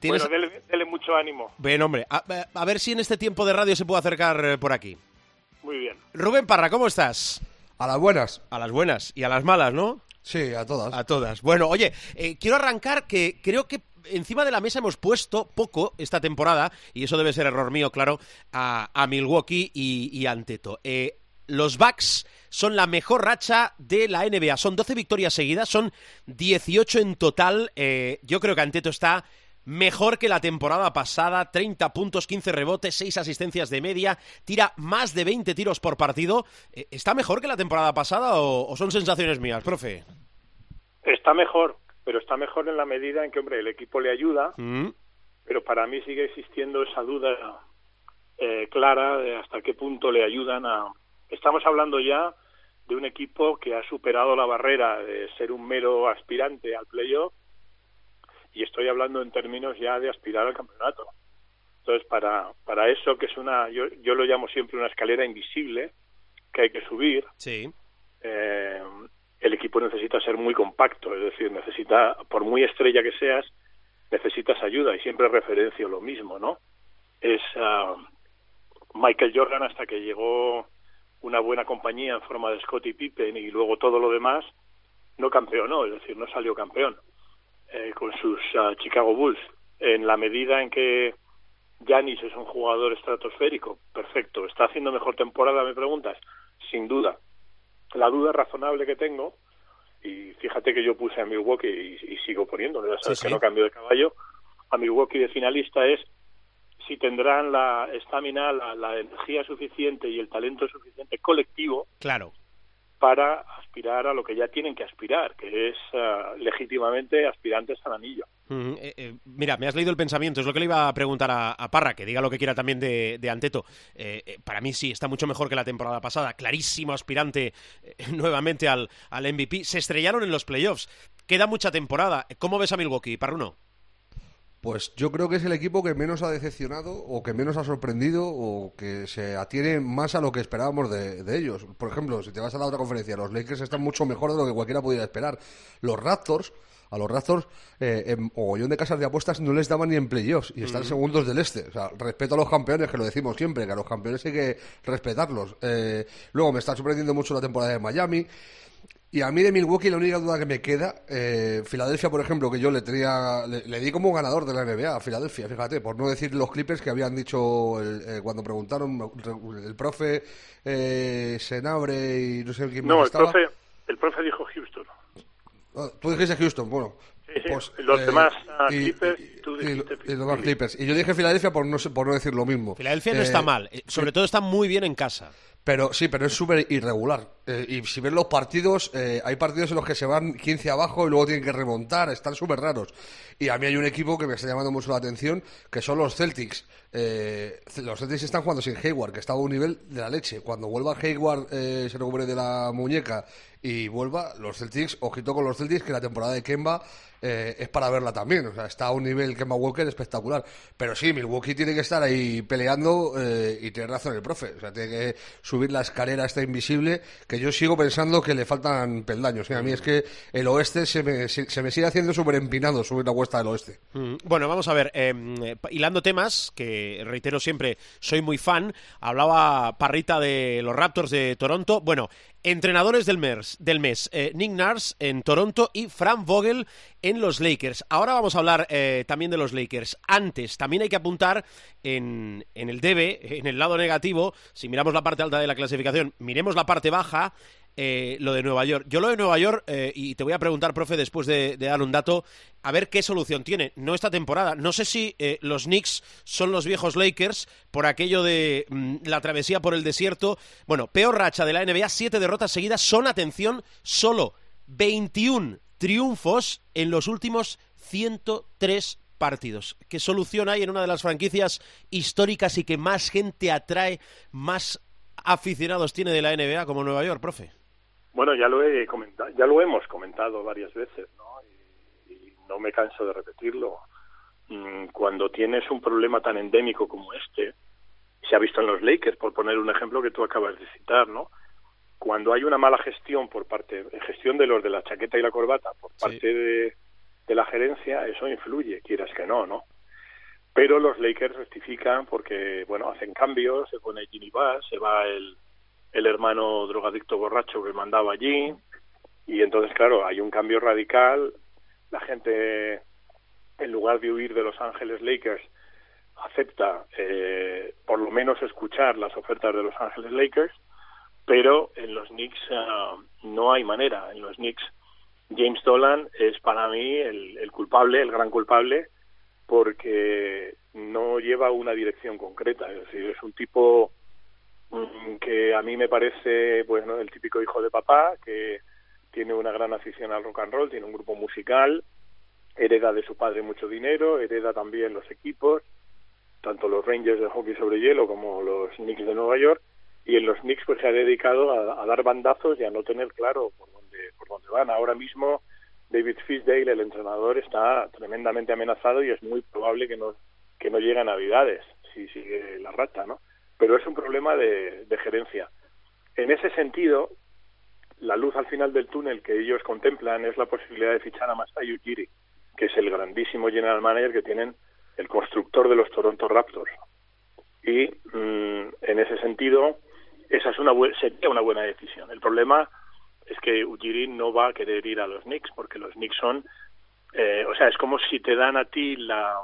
¿Tienes- Bueno, dele, dele mucho ánimo. Bien, hombre, a, a ver si en este tiempo de radio se puede acercar eh, por aquí. Muy bien. Rubén Parra, ¿cómo estás? A las buenas. A las buenas y a las malas, ¿no? Sí, a todas. A todas. Bueno, oye, eh, quiero arrancar que creo que encima de la mesa hemos puesto poco esta temporada, y eso debe ser error mío, claro, a, Milwaukee y, y a Anteto. Eh, los Bucks son la mejor racha de la NBA. Son 12 victorias seguidas, son 18 en total. Eh, yo creo que Anteto está mejor que la temporada pasada, 30 puntos, 15 rebotes, 6 asistencias de media, tira más de 20 tiros por partido. Eh, ¿Está mejor que la temporada pasada o, o son sensaciones mías, profe? Está mejor, pero está mejor en la medida en que, hombre, el equipo le ayuda, Mm. pero para mí sigue existiendo esa duda eh, clara de hasta qué punto le ayudan a... Estamos hablando ya de un equipo que ha superado la barrera de ser un mero aspirante al playoff y estoy hablando en términos ya de aspirar al campeonato. Entonces, para, para eso, que es una, yo, yo lo llamo siempre una escalera invisible, que hay que subir, Sí. eh, el equipo necesita ser muy compacto, es decir, necesita, por muy estrella que seas, necesitas ayuda y siempre referencio lo mismo, ¿no? Es ah, Michael Jordan hasta que llegó una buena compañía en forma de Scottie Pippen y luego todo lo demás, no campeonó, es decir, no salió campeón eh, con sus ah, Chicago Bulls. En la medida en que Giannis es un jugador estratosférico, perfecto. ¿Está haciendo mejor temporada, me preguntas? Sin duda. La duda razonable que tengo, y fíjate que yo puse a Milwaukee y, y sigo poniéndolo, ya sabes Sí, que sí. no cambio de caballo, a Milwaukee de finalista es si tendrán la estamina, la, la energía suficiente y el talento suficiente colectivo Claro. Para aspirar a lo que ya tienen que aspirar, que es ah, legítimamente aspirantes al anillo. Eh, eh, mira, me has leído el pensamiento, es lo que le iba a preguntar a, Parra, que diga lo que quiera también de, de Anteto. Eh, para mí sí, está mucho mejor que la temporada pasada, clarísimo aspirante nuevamente al, al MVP. Se estrellaron en los playoffs, queda mucha temporada. ¿Cómo ves a Milwaukee, Parruno? Pues yo creo que es el equipo que menos ha decepcionado o que menos ha sorprendido o que se atiene más a lo que esperábamos de, de ellos. Por ejemplo, si te vas a la otra conferencia, los Lakers están mucho mejor de lo que cualquiera pudiera esperar. Los Raptors, a los Raptors, eh, en mogollón de casas de apuestas no les daban ni en playoffs y están segundos del este. O sea, respeto a los campeones, que lo decimos siempre, que a los campeones hay que respetarlos. Eh, luego me está sorprendiendo mucho la temporada de Miami. Y a mí de Milwaukee la única duda que me queda, eh, Filadelfia, por ejemplo, que yo le tenía, le, le di como ganador de la NBA a Filadelfia, fíjate, por no decir los Clippers que habían dicho el- eh, cuando preguntaron el profe eh, Senabre y no sé quién más No, el estaba. profe, el profe dijo Houston. Ah, Tú dijiste Houston, bueno. Sí, sí, los demás, ah, Clippers, tú y- dijiste y los demás. Clippers. Y yo dije Filadelfia por no, por no decir lo mismo. Filadelfia no Eh, está mal, eh, sobre todo está muy bien en casa. Pero sí, pero es súper irregular. Eh, y si ves los partidos, eh, hay partidos en los que se van 15 abajo y luego tienen que remontar, están súper raros. Y a mí hay un equipo que me está llamando mucho la atención, que son los Celtics. Eh, los Celtics están jugando sin Hayward, que está a un nivel de la leche. Cuando vuelva Hayward, eh, se recupere de la muñeca y vuelva, los Celtics, ojito con los Celtics, que la temporada de Kemba eh, es para verla también. O sea, está a un nivel Kemba Walker espectacular. Pero sí, Milwaukee tiene que estar ahí peleando eh, y tiene razón el profe. O sea, tiene que subir la escalera esta invisible, que yo sigo pensando que le faltan peldaños. A mí es que el oeste se me, se, se me sigue haciendo súper empinado subir la del oeste. Mm, Bueno, vamos a ver, eh, eh, hilando temas, que reitero siempre, soy muy fan, hablaba Parrita de los Raptors de Toronto, bueno, entrenadores del mes, del mes eh, Nick Nurse en Toronto y Frank Vogel en los Lakers. Ahora vamos a hablar eh, también de los Lakers. Antes, también hay que apuntar en, en el debe, en el lado negativo, si miramos la parte alta de la clasificación, miremos la parte baja, eh, lo de Nueva York. Yo lo de Nueva York, eh, y te voy a preguntar, profe, después de, dar un dato, a ver qué solución tiene. No esta temporada. No sé si eh, los Knicks son los viejos Lakers por aquello de mm, la travesía por el desierto. Bueno, peor racha de la NBA, siete derrotas seguidas. Son, atención, solo 21 triunfos en los últimos 103 partidos. ¿Qué solución hay en una de las franquicias históricas y que más gente atrae, más aficionados tiene de la NBA como Nueva York, profe? Bueno, ya lo he comentado, ya lo hemos comentado varias veces, ¿no? Y, y no me canso de repetirlo. Mm, Cuando tienes un problema tan endémico como este, se ha visto en los Lakers, por poner un ejemplo que tú acabas de citar, ¿no? Cuando hay una mala gestión por parte, gestión de los de la chaqueta y la corbata por Sí. parte de, de la gerencia, eso influye, quieras que no, ¿no? Pero los Lakers rectifican porque, bueno, hacen cambios, se pone Ginny Bass, se va el, el hermano drogadicto borracho que mandaba allí, y entonces, claro, hay un cambio radical, la gente, en lugar de huir de Los Ángeles Lakers, acepta eh, por lo menos escuchar las ofertas de Los Ángeles Lakers, pero en los Knicks ah, no hay manera. En los Knicks, James Dolan es para mí el, el culpable, el gran culpable, porque no lleva una dirección concreta. Es decir, es un tipo que a mí me parece, pues, ¿no? el típico hijo de papá, que tiene una gran afición al rock and roll, tiene un grupo musical, hereda de su padre mucho dinero, hereda también los equipos, tanto los Rangers de hockey sobre hielo como los Knicks de Nueva York, y en los Knicks pues se ha dedicado a, a dar bandazos y a no tener claro por dónde, por dónde van. Ahora mismo David Fisdale, el entrenador, está tremendamente amenazado y es muy probable que no, que no llegue a Navidades, si sigue la rata, ¿no? Pero es un problema de, de gerencia. En ese sentido, la luz al final del túnel que ellos contemplan es la posibilidad de fichar a Masai Ujiri, que es el grandísimo general manager que tienen el constructor de los Toronto Raptors. Y mm, en ese sentido, esa es una sería una buena decisión. El problema es que Ujiri no va a querer ir a los Knicks porque los Knicks son, eh, o sea, es como si te dan a ti la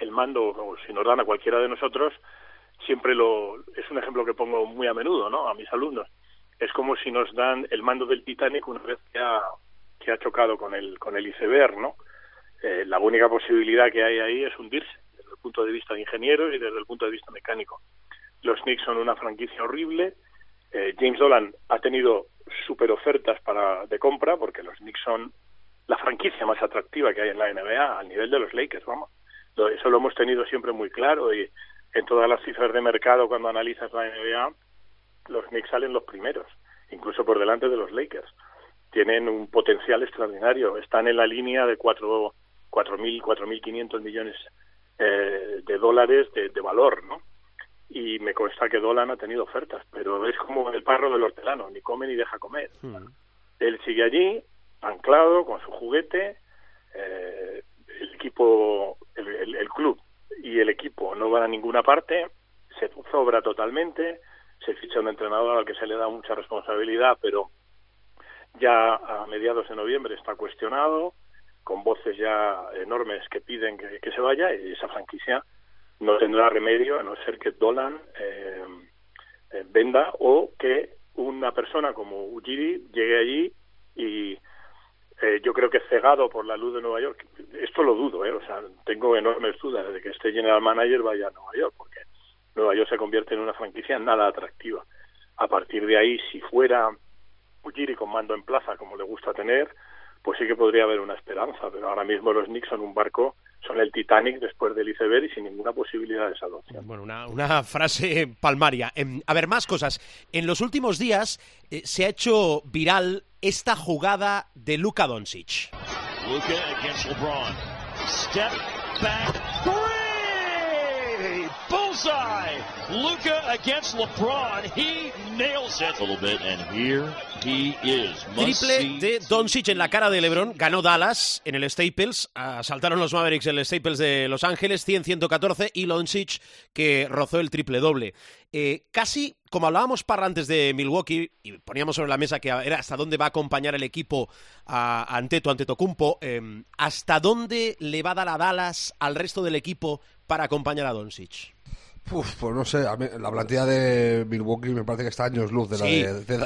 el mando o si nos dan a cualquiera de nosotros, siempre lo es un ejemplo que pongo muy a menudo, ¿no? A mis alumnos. Es como si nos dan el mando del Titanic una vez que ha que ha chocado con el con el iceberg, ¿no? Eh, la única posibilidad que hay ahí es hundirse desde el punto de vista de ingenieros y desde el punto de vista mecánico. Los Knicks son una franquicia horrible. Eh, James Dolan ha tenido super ofertas para de compra porque los Knicks son la franquicia más atractiva que hay en la NBA al nivel de los Lakers, vamos. Eso lo hemos tenido siempre muy claro y en todas las cifras de mercado cuando analizas la NBA los Knicks salen los primeros, incluso por delante de los Lakers. Tienen un potencial extraordinario, están en la línea de cuatro 4.000, 4.500 millones eh, de dólares de, de valor, ¿no? Y me consta que Dolan ha tenido ofertas, pero es como el parro del hortelano, ni come ni deja comer. Él sigue allí, anclado con su juguete, eh, el equipo, el, el- el club y el equipo no van a ninguna parte, se sobra totalmente, se ficha un entrenador al que se le da mucha responsabilidad, pero ya a mediados de noviembre está cuestionado, con voces ya enormes que piden que, que se vaya y esa franquicia no tendrá remedio a no ser que Dolan eh, eh, venda o que una persona como Ujiri llegue allí y eh, yo creo que cegado por la luz de Nueva York, esto lo dudo, ¿eh? o sea, tengo enormes dudas de que este general manager vaya a Nueva York, porque Nueva York se convierte en una franquicia nada atractiva. A partir de ahí, si fuera Ujiri con mando en plaza, como le gusta tener, pues sí que podría haber una esperanza, pero ahora mismo los Knicks son un barco, son el Titanic después del iceberg y sin ninguna posibilidad de salvación. Bueno, una, una frase palmaria. Em, a ver, más cosas. En los últimos días eh, se ha hecho viral esta jugada de Luka Doncic. Luca against LeBron. Step back Bullseye. Luca against LeBron. He nails it a little bit, and here he is. Must Triple see de Doncic en la cara de LeBron. Ganó Dallas en el Staples. Asaltaron los Mavericks en el Staples de Los Ángeles, 100-114. Y Doncic que rozó el triple doble. Eh, casi como hablábamos para antes de Milwaukee y poníamos sobre la mesa que era hasta dónde va a acompañar el equipo a, a Anteto, Antetokounmpo, eh, hasta dónde le va a dar a Dallas al resto del equipo para acompañar a Doncic. Uf, pues no sé, a mí la plantilla de Milwaukee me parece que está años luz de la Sí. de, de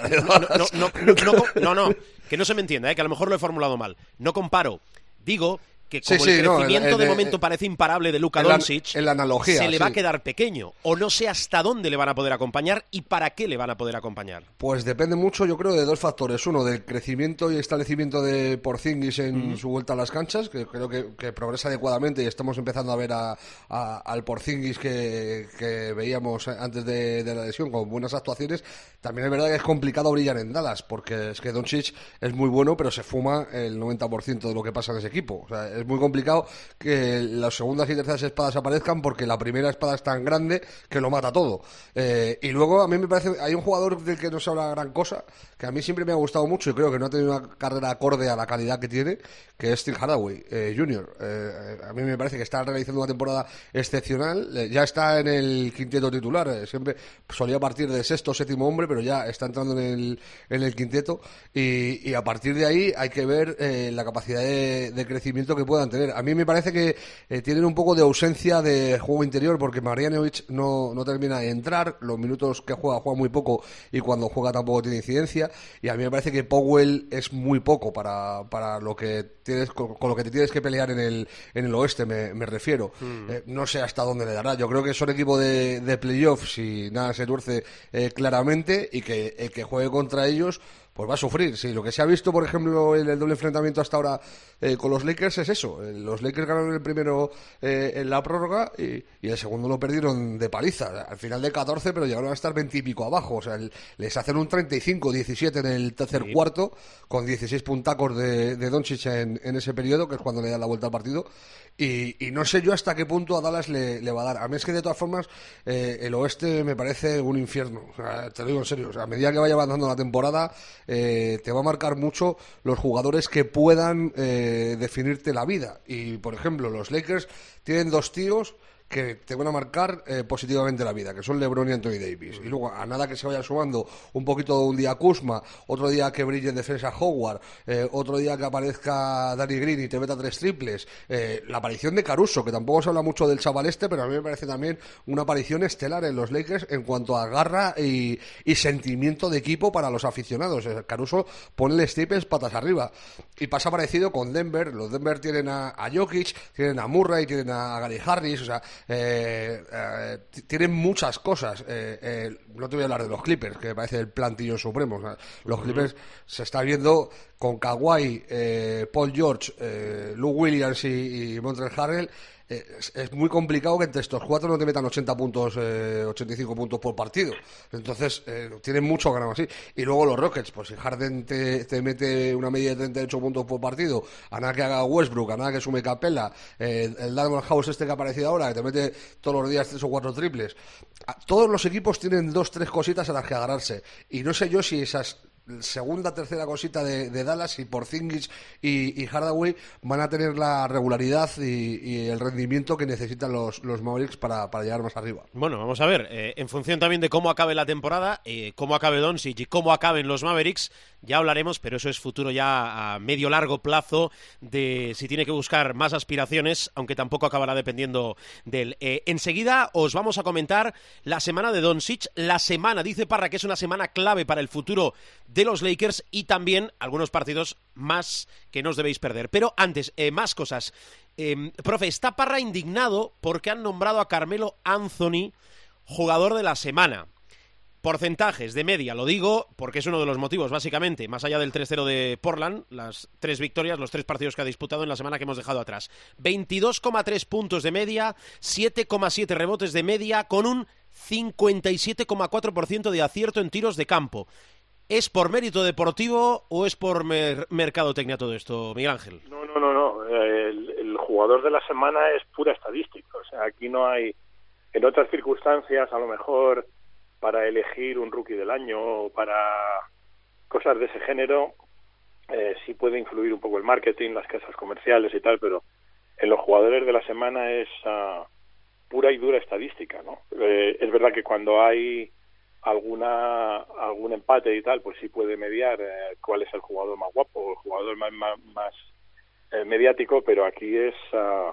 no, no, que no se me entienda, eh, que a lo mejor lo he formulado mal. No comparo. Digo que como sí, el crecimiento en- de en- momento parece imparable de Luka Doncic, la analogía, se le va a quedar pequeño o no sé hasta dónde le van a poder acompañar y para qué le van a poder acompañar. Pues depende mucho, yo creo, de dos factores. Uno, del crecimiento y establecimiento de Porzingis en su vuelta a las canchas, que creo que, que progresa adecuadamente y estamos empezando a ver a, a- al Porzingis que, que veíamos antes de, de la lesión con buenas actuaciones. También es verdad que es complicado brillar en Dallas, porque es que Doncic es muy bueno, pero se fuma el 90% de lo que pasa en ese equipo. O sea, es muy complicado que las segundas y terceras espadas aparezcan porque la primera espada es tan grande que lo mata todo. Eh, y luego a mí me parece, hay un jugador del que no se habla gran cosa, que a mí siempre me ha gustado mucho y creo que no ha tenido una carrera acorde a la calidad que tiene, que es Steve Hathaway eh, Jr. Eh, a mí me parece que está realizando una temporada excepcional, eh, ya está en el quinteto titular, eh, siempre solía partir de sexto o séptimo hombre, pero ya está entrando en el, quinteto y, a partir de ahí hay que ver la capacidad de, de crecimiento que puedan tener. A mí me parece que eh, tienen un poco de ausencia de juego interior porque Marianovic no, no termina de entrar, los minutos que juega juega muy poco y cuando juega tampoco tiene incidencia y a mí me parece que Powell es muy poco para, para lo que tienes con, con lo que te tienes que pelear en el, en el oeste, me, me refiero. Eh, no sé hasta dónde le dará. Yo creo que son equipo de, de playoffs y nada se tuerce eh, claramente y que el que juegue contra ellos pues va a sufrir. Sí, lo que se ha visto, por ejemplo, en el doble enfrentamiento hasta ahora eh, con los Lakers es eso. Eh, Los Lakers ganaron el primero eh, en la prórroga y, y el segundo lo perdieron de paliza. Al final de 14, pero llegaron a estar 20 y pico abajo. O sea, el- les hacen un 35-17 en el tercer cuarto, con 16 puntacos de, de Doncic en, en ese periodo, que es cuando le dan la vuelta al partido. Y, y no sé yo hasta qué punto a Dallas le, va a dar. A mí es que de todas formas eh, el oeste me parece un infierno. Te lo digo en serio. A medida que vaya avanzando la temporada eh, te va a marcar mucho los jugadores que puedan eh, definirte la vida. Y por ejemplo los Lakers tienen dos tíos que te van a marcar eh, positivamente la vida, que son LeBron y Anthony Davis. Y luego, a nada que se vaya sumando un poquito un día Kuzma, otro día que brille en defensa Howard, eh, otro día que aparezca Danny Green y te meta tres triples, eh, la aparición de Caruso, que tampoco se habla mucho del chaval este, pero a mí me parece también una aparición estelar en los Lakers en cuanto a garra y, sentimiento de equipo para los aficionados. Eh, Caruso pone staples patas arriba. Y pasa parecido con Denver. Los Denver tienen a, a Jokic, tienen a Murray, tienen a Gary Harris, o sea, eh, eh, tienen muchas cosas. Eh, no te voy a hablar de los Clippers, que me parece el plantillo supremo. o sea, los Clippers se está viendo con Kawhi, eh, Paul George, Lou Williams y, y Montrezl Harrell. Es, muy complicado que entre estos cuatro no te metan 80 puntos, eh, 85 puntos por partido. Entonces, eh, tienen mucho ganado así. Y luego los Rockets, pues si Harden te, te mete una media de 38 puntos por partido, a nada que haga Westbrook, a nada que sume Capela, eh, el Diamond House este que ha aparecido ahora, que te mete todos los días tres o cuatro triples. Todos los equipos tienen dos, tres cositas a las que agarrarse. Y no sé yo si esas segunda, tercera cosita de, Dallas y Porzingis y, Hardaway van a tener la regularidad y, el rendimiento que necesitan los, Mavericks para, llegar más arriba. Bueno, vamos a ver, eh, en función también de cómo acabe la temporada, eh, cómo acabe Doncic y cómo acaben los Mavericks, ya hablaremos, pero eso es futuro ya a medio largo plazo de si tiene que buscar más aspiraciones, aunque tampoco acabará dependiendo de él. Eh, enseguida os vamos a comentar la semana de Doncic, la semana, dice Parra que es una semana clave para el futuro los Lakers y también algunos partidos más que no os debéis perder. Pero antes, eh, más cosas. Eh, profe, está Parra indignado porque han nombrado a Carmelo Anthony jugador de la semana. Porcentajes de media, lo digo porque es uno de los motivos, básicamente, más allá del 3-0 de Portland, las tres victorias, los tres partidos que ha disputado en la semana que hemos dejado atrás. 22,3 puntos de media, 7,7 rebotes de media, con un 57,4% de acierto en tiros de campo. ¿Es por mérito deportivo o es por mer mercadotecnia todo esto, Miguel Ángel? No, no, no, no. El, jugador de la semana es pura estadística. O sea, aquí no hay, en otras circunstancias, a lo mejor para elegir un rookie del año o para cosas de ese género, eh, sí puede influir un poco el marketing, las casas comerciales y tal, pero en los jugadores de la semana es uh, pura y dura estadística, ¿no? Eh, es verdad que cuando hay alguna algún empate y tal, pues sí puede mediar eh, cuál es el jugador más guapo, el jugador más, más, más eh, mediático, pero aquí es uh,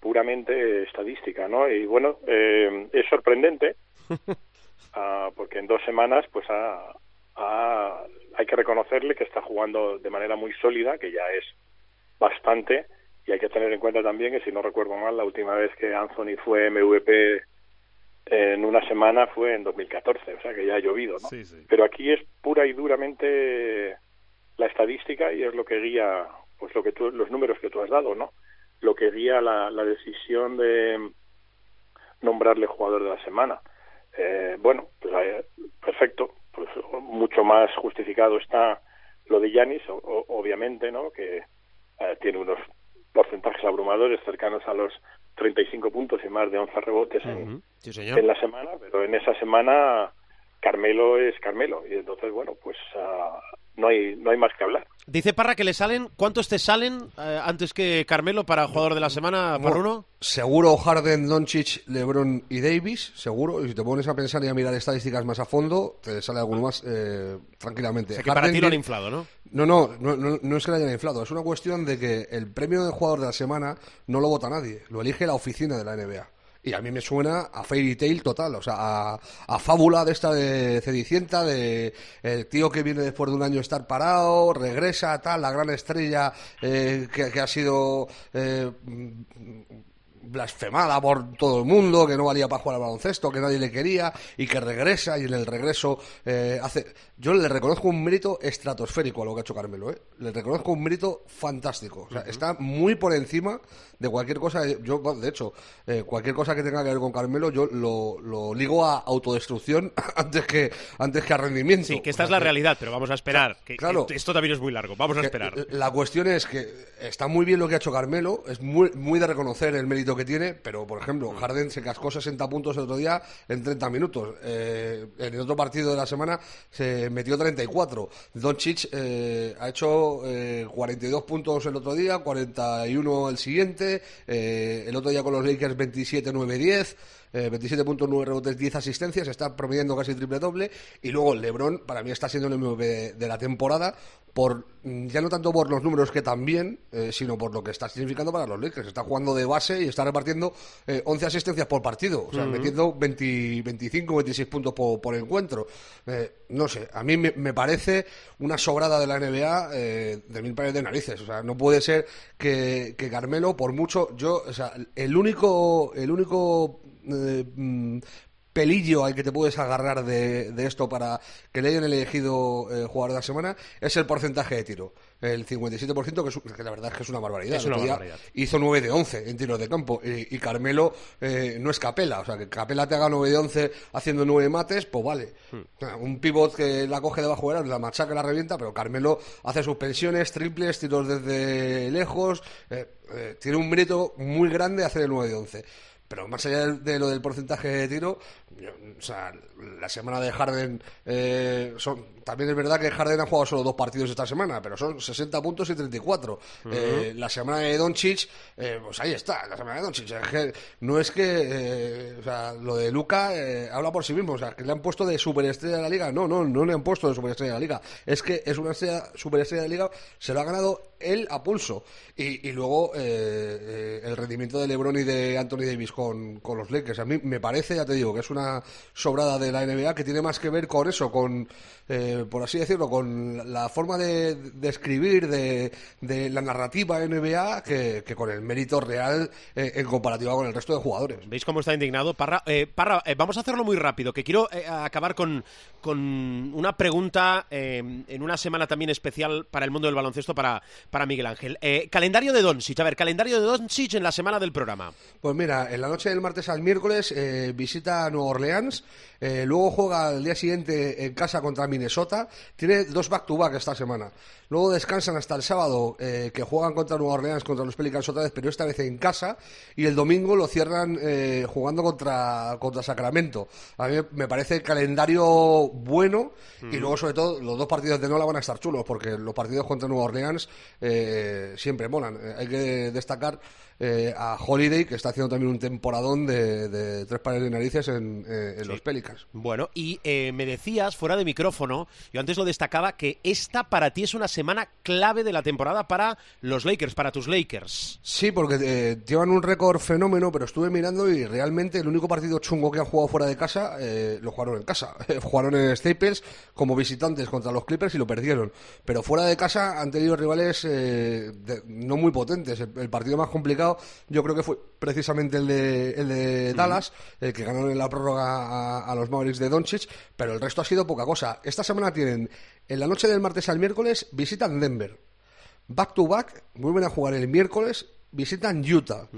puramente estadística, ¿no? Y bueno, eh, es sorprendente uh, porque en dos semanas, pues ha, ha, hay que reconocerle que está jugando de manera muy sólida, que ya es bastante, Y hay que tener en cuenta también que, si no recuerdo mal, la última vez que Anthony fue MVP en una semana fue en 2014, o sea que ya ha llovido, ¿no? Pero aquí es pura y duramente la estadística y es lo que guía, pues lo que tú, los números que tú has dado, ¿no? Lo que guía la, la decisión de nombrarle jugador de la semana. Eh, bueno, pues eh, perfecto, pues mucho más justificado está lo de Yanis, obviamente, ¿no? Que eh, tiene unos porcentajes abrumadores cercanos a los 35 puntos y más de 11 rebotes en, en la semana, pero en esa semana Carmelo es Carmelo. Y entonces bueno pues uh, no hay no hay más que hablar. Dice Parra que le salen ¿cuántos te salen eh, antes que Carmelo para jugador de la semana Parruno? seguro Harden, Doncic, LeBron y Davis, seguro. Y si te pones a pensar y a mirar estadísticas más a fondo, te sale alguno más eh, tranquilamente. O que para ti lo han inflado, ¿no? No, no, no, no, es que lo hayan inflado. Es una cuestión de que el premio de jugador de la semana no lo vota nadie, lo elige la oficina de la NBA. Y a mí me suena a fairy tale total, o sea, a, fábula de esta de Cenicienta, de el tío que viene después de un año estar parado, regresa, tal, la gran estrella eh, que, que, ha sido eh, blasfemada por todo el mundo, que no valía para jugar al baloncesto, que nadie le quería y que regresa y en el regreso eh, hace... Yo le reconozco un mérito estratosférico a lo que ha hecho Carmelo, ¿eh? Le reconozco un mérito fantástico. O sea, está muy por encima de cualquier cosa. Yo, de hecho, eh, cualquier cosa que tenga que ver con Carmelo, yo lo, lo, ligo a autodestrucción antes que, antes que a rendimiento. Sí, que esta es la realidad, pero vamos a esperar. Que, claro, esto también es muy largo. Vamos a esperar. La cuestión es que está muy bien lo que ha hecho Carmelo, es muy, muy de reconocer el mérito que tiene, pero por ejemplo, Harden se cascó 60 puntos el otro día en 30 minutos. Eh, en el otro partido de la semana se metió 34. Doncic eh, ha hecho 42 eh, puntos el otro día, 41 el siguiente. Eh, el otro día con los Lakers 27-9-10. 27.9 rebotes, 10 asistencias, está promediando casi triple doble. Y luego LeBron, para mí, está siendo el MVP de la temporada, por mm, ya no tanto por los números que también, eh, sino por lo que está significando para los Lakers. Está jugando de base y está repartiendo 11 eh, asistencias por partido, o sea, metiendo 20, 25, 26 puntos por, encuentro. Eh, no sé, a mí me, parece una sobrada de la NBA de mil pares de narices. O sea, no puede ser que, que Carmelo, por mucho, yo, o sea, el único, el único mm, pelillo al que te puedes agarrar de, esto para que le hayan elegido eh, jugador de la semana es el porcentaje de tiro. El 57%, que, es, que la verdad es que es una barbaridad. Hizo 9 de 11 en tiros de campo. Y, Carmelo eh, no es Capela. O sea, que Capela te haga 9 de 11 haciendo 9 mates, pues vale. Hmm. Un pivot que la coge debajo de la, la machaca, la revienta, pero Carmelo hace suspensiones, triples, tiros desde lejos. Eh, eh, tiene un mérito muy grande hacer el 9 de 11. Pero más allá de lo del porcentaje de tiro, o sea, la semana de Harden eh, son también es verdad que Harden ha jugado solo dos partidos esta semana, pero son 60 puntos y 34. Eh, la semana de Doncic, eh, pues ahí está, la semana de Doncic. no es que, o sea, lo de Luca habla por sí mismo, o sea, que le han puesto de superestrella de la liga. No, no, no le han puesto de superestrella de la liga. Es que es una estrella, superestrella de la liga, se lo ha ganado él a pulso. Y, y luego el rendimiento de LeBron y de Anthony Davis con, con los Lakers. A mí me parece, ya te digo, que es una sobrada de la NBA que tiene más que ver con eso, con, eh, por así decirlo, con la forma de, escribir, de, la narrativa NBA, que, con el mérito real eh, en comparativa con el resto de jugadores. ¿Veis cómo está indignado? Parra, eh, Parra vamos a hacerlo muy rápido, que quiero acabar con, con una pregunta en una semana también especial para el mundo del baloncesto para, para Miguel Ángel. calendario de Doncic, a ver, calendario de Doncic en la semana del programa. Pues mira, en la noche del martes al miércoles visita Nueva Orleans, luego juega al día siguiente en casa contra Minnesota. Tiene dos back-to-back esta semana. Luego descansan hasta el sábado, eh, que juegan contra Nueva Orleans, contra los Pelicans otra vez, pero esta vez en casa. Y el domingo lo cierran eh, jugando contra, contra Sacramento. A mí me parece el calendario bueno. Y luego, sobre todo, los dos partidos de Nola van a estar chulos, porque los partidos contra Nueva Orleans eh, siempre molan. hay que destacar eh, a Holiday, que está haciendo también un temporadón de, tres pares de narices en, eh, los Pelicans. Bueno, y eh, me decías, fuera de micrófono, yo antes lo destacaba, que esta para ti es una semana clave de la temporada para los Lakers, para tus Lakers. Sí, porque llevan un récord fenómeno, pero estuve mirando y realmente el único partido chungo que han jugado fuera de casa lo jugaron en casa. jugaron en Staples como visitantes contra los Clippers y lo perdieron. Pero fuera de casa han tenido rivales no muy potentes. el partido más complicado yo creo que fue precisamente el de, el de Dallas, el que ganaron en la prórroga a, los Mavericks de Doncic, pero el resto ha sido poca cosa. Esta semana tienen, en la noche del martes al miércoles, visitan Denver. Back to back, vuelven a jugar el miércoles, visitan Utah.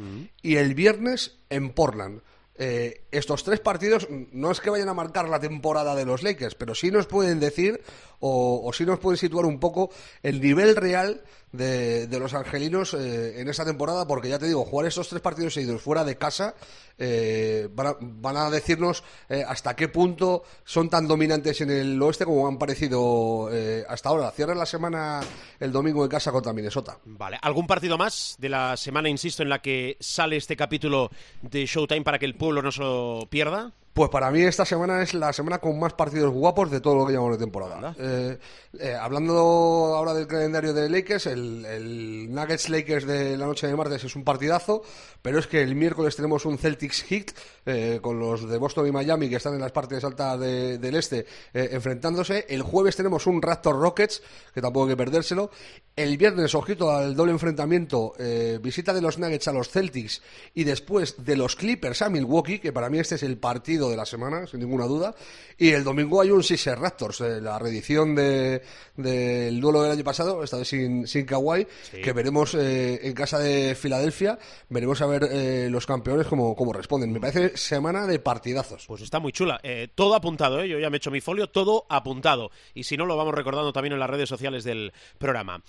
Y el viernes en Portland. Eh, estos tres partidos no es que vayan a marcar la temporada de los Lakers, pero sí nos pueden decir o, o sí nos pueden situar un poco el nivel real de, los angelinos eh, en esta temporada, porque ya te digo, jugar estos tres partidos seguidos fuera de casa eh, van, a, decirnos eh, hasta qué punto son tan dominantes en el oeste como han parecido hasta ahora. Cierran la semana el domingo en casa contra Minnesota. Vale, ¿algún partido más de la semana, insisto, en la que sale este capítulo de Showtime para que el pueblo no se lo pierda? Pues para mí esta semana es la semana con más partidos guapos de todo lo que llevamos de temporada. Eh, eh, hablando ahora del calendario de Lakers, el, Nuggets Lakers de la noche de martes es un partidazo, pero es que el miércoles tenemos un Celtics Heat eh, con los de Boston y Miami que están en las partes altas del este enfrentándose. El jueves tenemos un Raptor Rockets, que tampoco hay que perdérselo. El viernes, ojito al doble enfrentamiento, visita de los Nuggets a los Celtics y después de los Clippers a Milwaukee, que para mí este es el partido de la semana, sin ninguna duda. Y el domingo hay un Sixers Raptors, eh, la reedición del de, duelo del año pasado, esta vez sin, sin Kawhi, que veremos eh, en casa de Filadelfia. Veremos a ver eh, los campeones cómo, cómo responden. Me parece semana de partidazos. Pues está muy chula. todo apuntado, yo ya me he hecho mi folio, todo apuntado. Y si no, lo vamos recordando también en las redes sociales del programa.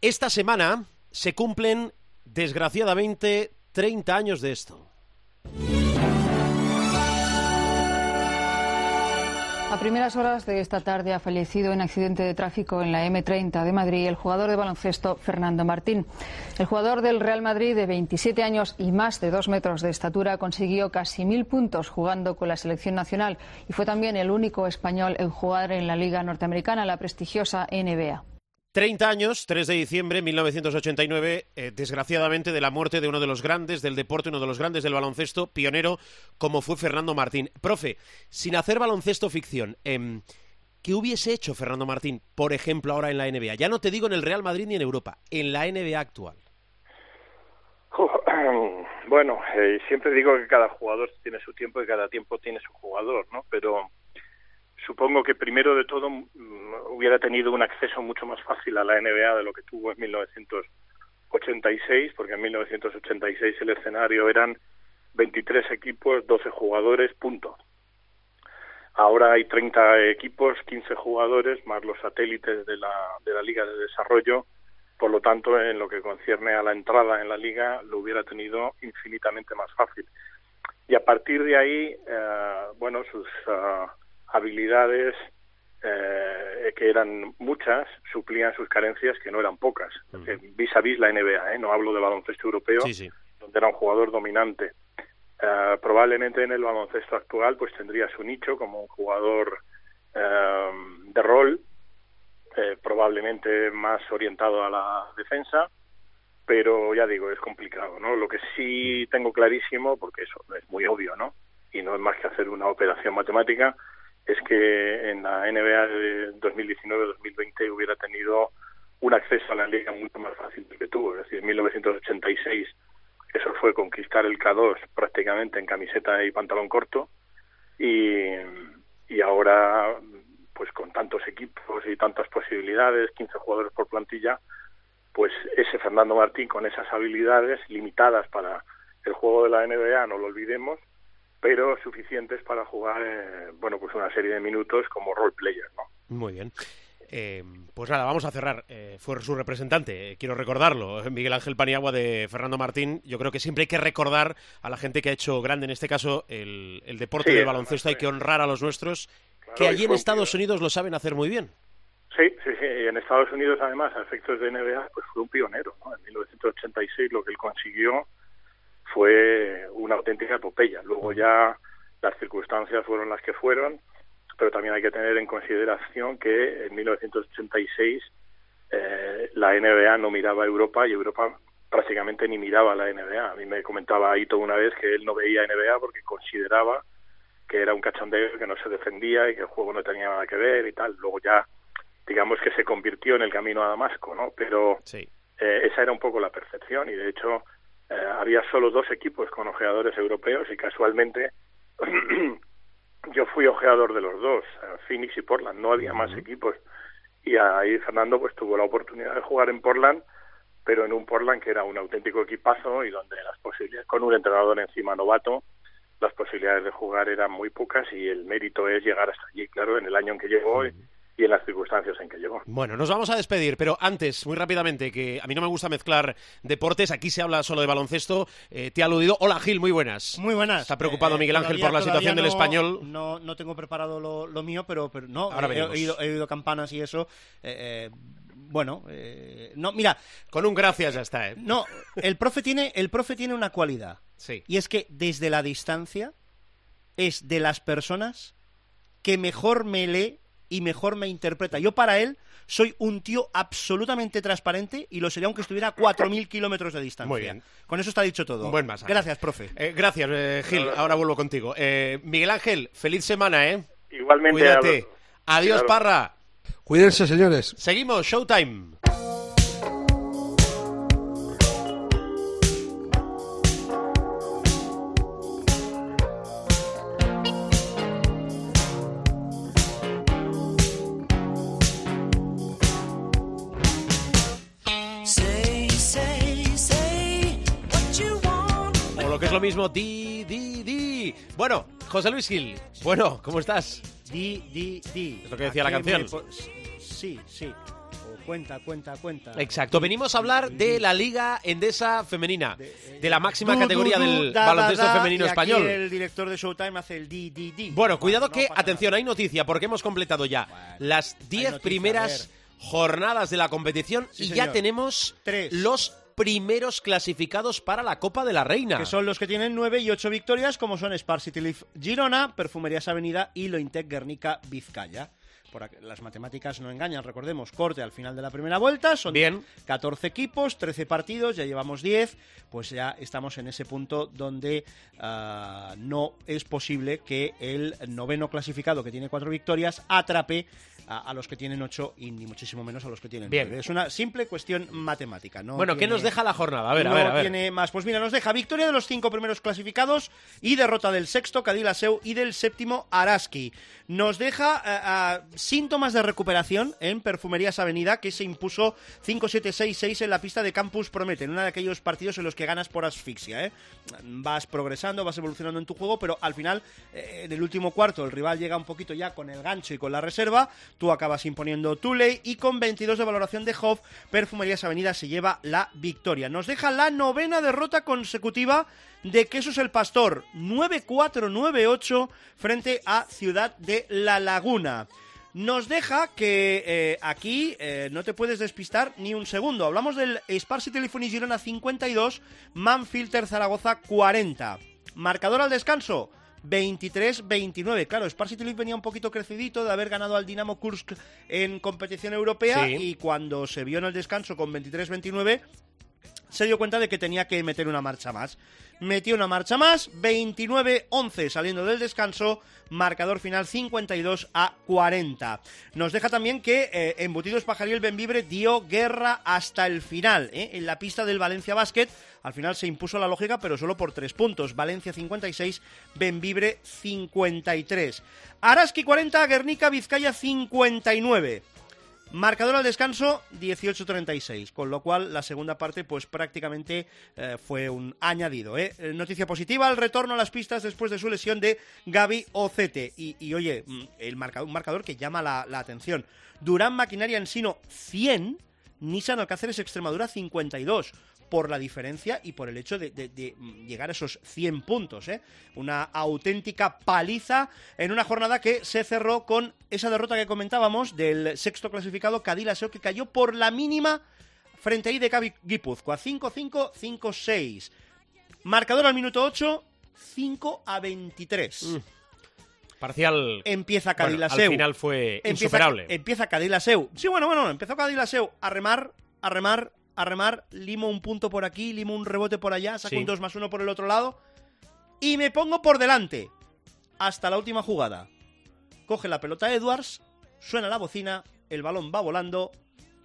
Esta semana se cumplen, desgraciadamente, 30 años de esto. A primeras horas de esta tarde ha fallecido en accidente de tráfico en la M30 de Madrid el jugador de baloncesto Fernando Martín. El jugador del Real Madrid de 27 años y más de dos metros de estatura consiguió casi mil puntos jugando con la selección nacional y fue también el único español en jugar en la Liga Norteamericana, la prestigiosa NBA. 30 años, 3 de diciembre de 1989, eh, desgraciadamente de la muerte de uno de los grandes del deporte, uno de los grandes del baloncesto, pionero como fue Fernando Martín. Profe, sin hacer baloncesto ficción, eh, ¿qué hubiese hecho Fernando Martín, por ejemplo, ahora en la NBA? Ya no te digo en el Real Madrid ni en Europa, en la NBA actual. Bueno, eh, siempre digo que cada jugador tiene su tiempo y cada tiempo tiene su jugador, ¿no? Pero supongo que primero de todo mm, hubiera tenido un acceso mucho más fácil a la NBA de lo que tuvo en 1986, porque en 1986 el escenario eran 23 equipos, 12 jugadores, punto. Ahora hay 30 equipos, 15 jugadores, más los satélites de la, de la Liga de Desarrollo. Por lo tanto, en lo que concierne a la entrada en la Liga, lo hubiera tenido infinitamente más fácil. Y a partir de ahí, eh, bueno, sus ah, habilidades eh, que eran muchas suplían sus carencias que no eran pocas. Vis a vis la NBA, ¿eh? no hablo de baloncesto europeo, donde era un jugador dominante. Eh, probablemente en el baloncesto actual pues tendría su nicho como un jugador eh, de rol, probablemente más orientado a la defensa, pero ya digo, es complicado, ¿no? Lo que sí tengo clarísimo, porque eso es muy obvio, ¿no? Y no es más que hacer una operación matemática, es que en la NBA de 2019-2020 hubiera tenido un acceso a la liga mucho más fácil del que tuvo. Es decir, en 1986 eso fue conquistar el K2 prácticamente en camiseta y pantalón corto y, y ahora pues con tantos equipos y tantas posibilidades, 15 jugadores por plantilla, pues ese Fernando Martín con esas habilidades limitadas para el juego de la NBA, no lo olvidemos, pero suficientes para jugar, eh, bueno, pues una serie de minutos como role player, ¿no? Muy bien. Eh, pues nada, vamos a cerrar. Eh, fue su representante, quiero recordarlo, Miguel Ángel Paniagua de Fernando Martín. Yo creo que siempre hay que recordar a la gente que ha hecho grande, en este caso, el, deporte del baloncesto. Hay que honrar a los nuestros, que allí en Estados Unidos lo saben hacer muy bien. Sí, sí, sí. Y en Estados Unidos, además, a efectos de NBA, pues fue un pionero. ¿no? En 1986 lo que él consiguió fue una auténtica epopeya. Luego ya las circunstancias fueron las que fueron, pero también hay que tener en consideración que en 1986 eh, la NBA no miraba a Europa y Europa prácticamente ni miraba a la NBA. A mí me comentaba Ito una vez que él no veía NBA porque consideraba que era un cachondeo, que no se defendía y que el juego no tenía nada que ver y tal. Luego ya, digamos que se convirtió en el camino a Damasco, ¿no? Pero Sí. eh, esa era un poco la percepción y de hecho eh, había solo dos equipos con ojeadores europeos y casualmente yo fui ojeador de los dos, Phoenix y Portland, no había más equipos. Y ahí Fernando pues tuvo la oportunidad de jugar en Portland pero en un Portland que era un auténtico equipazo y donde las posibilidades con un entrenador encima novato las posibilidades de jugar eran muy pocas y el mérito es llegar hasta allí claro en el año en que llegó y, y en las circunstancias en que llegó Bueno, nos vamos a despedir, pero antes, muy rápidamente, que a mí no me gusta mezclar deportes, aquí se habla solo de baloncesto, eh, te ha aludido. Hola Gil, muy buenas. Muy buenas. Está preocupado Eh, Miguel Ángel todavía- por la situación del español. No, no tengo preparado lo, lo mío, pero, pero no, Ahora he- he, veremos. oído, he oído campanas y eso. eh, eh, bueno, eh, no, mira, Con un gracias ya está, ¿eh? no, el profe tiene, el profe tiene una cualidad. Sí. Y es que desde la distancia es de las personas que mejor me lee y mejor me interpreta. Yo para él soy un tío absolutamente transparente y lo sería aunque estuviera a 4.000 kilómetros de distancia. Muy bien. Con eso está dicho todo. Un buen masaje. Gracias, profe. Eh, gracias, eh, Gil. Ahora vuelvo contigo. Eh, Miguel Ángel, feliz semana, ¿eh? igualmente Cuídate. Adiós, Claro. Parra. Cuídense, señores. Seguimos, Showtime. Es lo mismo, di, di, di. Bueno, José Luis Gil. Bueno, ¿cómo estás? Di, di, di. Es lo que decía la ¿A qué canción. me Sí, sí. O cuenta, cuenta, cuenta. Exacto, venimos a hablar de la Liga Endesa Femenina, de la máxima Du, categoría du, du, del da, baloncesto da, femenino y aquí español. el director de Showtime hace el di, di, di. Bueno, cuidado no que, atención, hay noticia, porque hemos completado ya las 10 noticia, primeras jornadas de la competición Sí, y señor. ya tenemos Tres. los primeros clasificados para la Copa de la Reina. Que son los que tienen 9 y 8 victorias, como son Spar City Leaf Girona, Perfumerías Avenida y Lointec Guernica Vizcaya. Por aquí- las matemáticas no engañan, recordemos, corte al final de la primera vuelta, son Bien. 14 equipos, 13 partidos, ya llevamos 10, pues ya estamos en ese punto donde ah, no es posible que el noveno clasificado, que tiene 4 victorias, atrape a, a los que tienen 8 y ni muchísimo menos a los que tienen Bien. 9. Es una simple cuestión matemática. No bueno, ¿qué tiene- nos deja la jornada? A ver, a no ver, a ver. tiene más. Pues mira, nos deja victoria de los cinco primeros clasificados y derrota del sexto, Cadilaseu, y del séptimo, Araski. Nos deja eh, síntomas de recuperación en Perfumerías Avenida, que se impuso 5-7-6-6 en la pista de Campus Promete, en uno de aquellos partidos en los que ganas por asfixia. ¿eh? Vas progresando, vas evolucionando en tu juego, pero al final, eh, en el último cuarto, el rival llega un poquito ya con el gancho y con la reserva. Tú acabas imponiendo Tuley y con 22 de valoración de Hoff, Perfumerías Avenida se lleva la victoria. Nos deja la novena derrota consecutiva de Quesos el Pastor, 9-4-9-8 frente a Ciudad de La Laguna. Nos deja que eh, aquí eh, no te puedes despistar ni un segundo. Hablamos del Spar City Telephony Girona 52, Manfilter Zaragoza 40. Marcador al descanso, 23-29. Claro, Spar City Leaf venía un poquito crecidito de haber ganado al Dinamo Kursk en competición europea Sí. y cuando se vio en el descanso con 23-29 se dio cuenta de que tenía que meter una marcha más. Metió una marcha más, 29-11 saliendo del descanso, marcador final 52 a 40. Nos deja también que eh, Embutidos Pajariel Benvibre dio guerra hasta el final, ¿eh? en la pista del Valencia Basket. Al final se impuso la lógica, pero solo por tres puntos. Valencia 56, Benvibre 53. Araski 40, Guernica Vizcaya 59. Marcador al descanso 18-36, con lo cual la segunda parte pues prácticamente eh, fue un añadido. ¿eh? Eh, Noticia positiva, el retorno a las pistas después de su lesión de Gaby Ocete. Y, oye, mm, el un marcador que llama la, la atención. Durán Maquinaria Ensino 100, Nissan Alcáceres Extremadura 52 por la diferencia y por el hecho de, de- de, mm, llegar a esos 100 puntos. ¿eh? Una auténtica paliza en una jornada que se cerró con esa derrota que comentábamos del sexto clasificado Cadilaseo que cayó por la mínima frente a IDK Guipúzcoa 5-5, 5-6. Marcador al minuto 8, 5 a 23. Mm. Parcial. Empieza Bueno, Cadilaseu. al final fue Empieza- insuperable. Empieza Cadilaseu. Sí, bueno, bueno, empezó Cadilaseu a remar, a remar, a remar. Limo un punto por aquí, limo un rebote por allá, saco Sí. un 2 más 1 por el otro lado. Y me pongo por delante. Hasta la última jugada. Coge la pelota Edwards, suena la bocina, el balón va volando.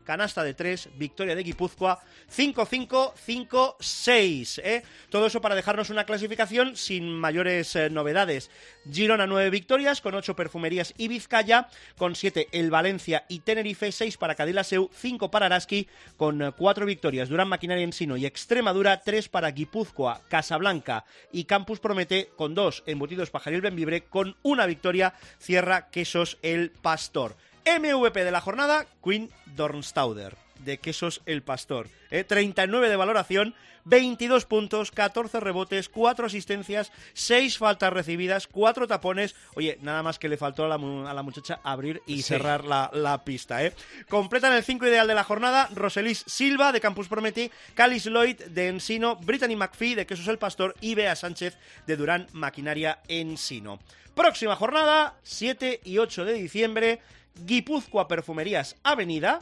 Canasta de 3, victoria de Guipúzcoa, 5-5-5-6. ¿eh? Todo eso para dejarnos una clasificación sin mayores eh, novedades. Girona 9 victorias, con 8 Perfumerías y Vizcaya, con 7 el Valencia y Tenerife, 6 para Cadilaseu, 5 para Araski, con 4 victorias. Durán Maquinaria Ensino y Extremadura, 3 para Guipúzcoa, Casablanca y Campus Promete, con 2 Embutidos Pajaril Benvibre, con una victoria cierra Quesos El Pastor. MVP de la jornada, Queen Dornstauder, de Quesos El Pastor. ¿eh? 39 de valoración, 22 puntos, 14 rebotes, 4 asistencias, 6 faltas recibidas, 4 tapones. Oye, nada más que le faltó a la, mu- a la muchacha abrir y Sí. cerrar la, la pista. ¿eh? Completan el 5 ideal de la jornada, Roselis Silva, de Campus Prometi, Calis Lloyd, de Ensino, Brittany McPhee, de Quesos El Pastor, y Bea Sánchez, de Durán Maquinaria Ensino. Próxima jornada, 7 y 8 de diciembre, Guipúzcoa Perfumerías Avenida,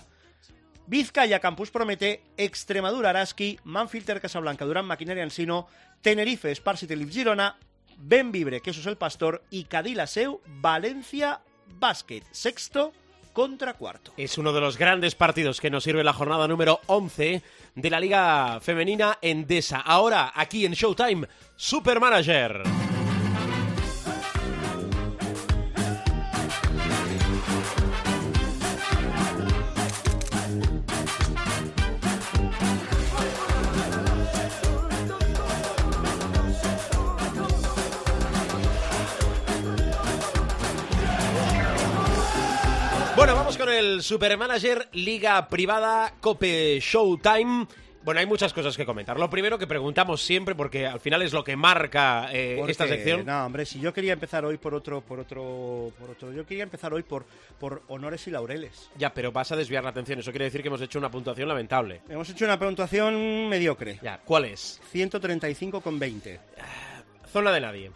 Vizcaya Campus Promete, Extremadura Araski, Manfilter Casablanca, Durán Maquinaria Ensino, Tenerife Sparsity Girona, Benvibre Quesos El Pastor y Cadilaseu Valencia Basket, sexto contra cuarto. Es uno de los grandes partidos que nos sirve la jornada número 11 de la Liga Femenina Endesa. Ahora, aquí en Showtime, Supermanager. Con el Supermanager Liga Privada Cope Showtime. Bueno, hay muchas cosas que comentar. Lo primero que preguntamos siempre, porque al final es lo que marca eh, Porque, esta sección. No, hombre, si yo quería empezar hoy por otro, por otro, por otro, yo quería empezar hoy por, por honores y laureles. Ya, pero vas a desviar la atención. Eso quiere decir que hemos hecho una puntuación lamentable. Hemos hecho una puntuación mediocre. Ya, ¿cuál es? 135 con 20. Zona de nadie.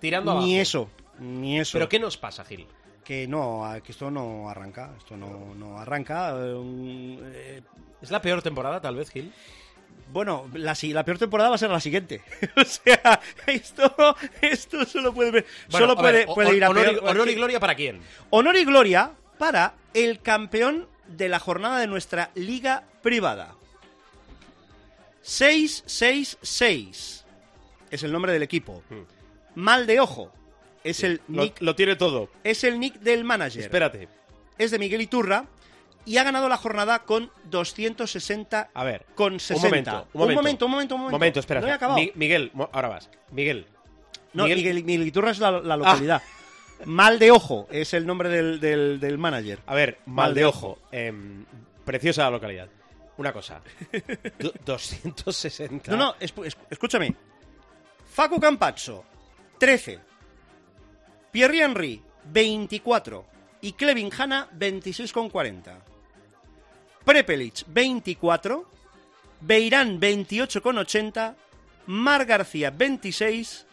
Tirando abajo. Ni eso, ni eso. ¿Pero qué nos pasa, Gil? Que no, que esto no arranca, esto no, no arranca. eh, ¿Es la peor temporada, tal vez, Gil? bueno, la, si- la peor temporada va a ser la siguiente. o sea, esto, esto solo puede, ver- Bueno, solo ver, puede, ir a honor, peor. honor y gloria para quién? Honor y gloria para el campeón de la jornada de nuestra liga privada. 666 es el nombre del equipo. Mal de ojo es el Lo, nick lo tiene todo. es el nick del manager. Espérate. Es de Miguel Iturra y ha ganado la jornada con 260 A ver. con 60. Un momento, un momento. un momento, un momento, un momento. Momento, espera. No he espera. acabado. Mi- Miguel, ahora vas. Miguel. No, Miguel- Miguel, Miguel Iturra es la, la localidad. Mal de ojo es el nombre del, del, del manager. A ver, mal, Mal de de ojo. Em, preciosa la localidad. Una cosa. Du- 260. No, no, escúchame. Facu Campazzo, 13. Pierre Henry, 24. Y Clevin Hanna, 26,40. Prepelic, 24. Beirán, 28,80. Mar García, 26.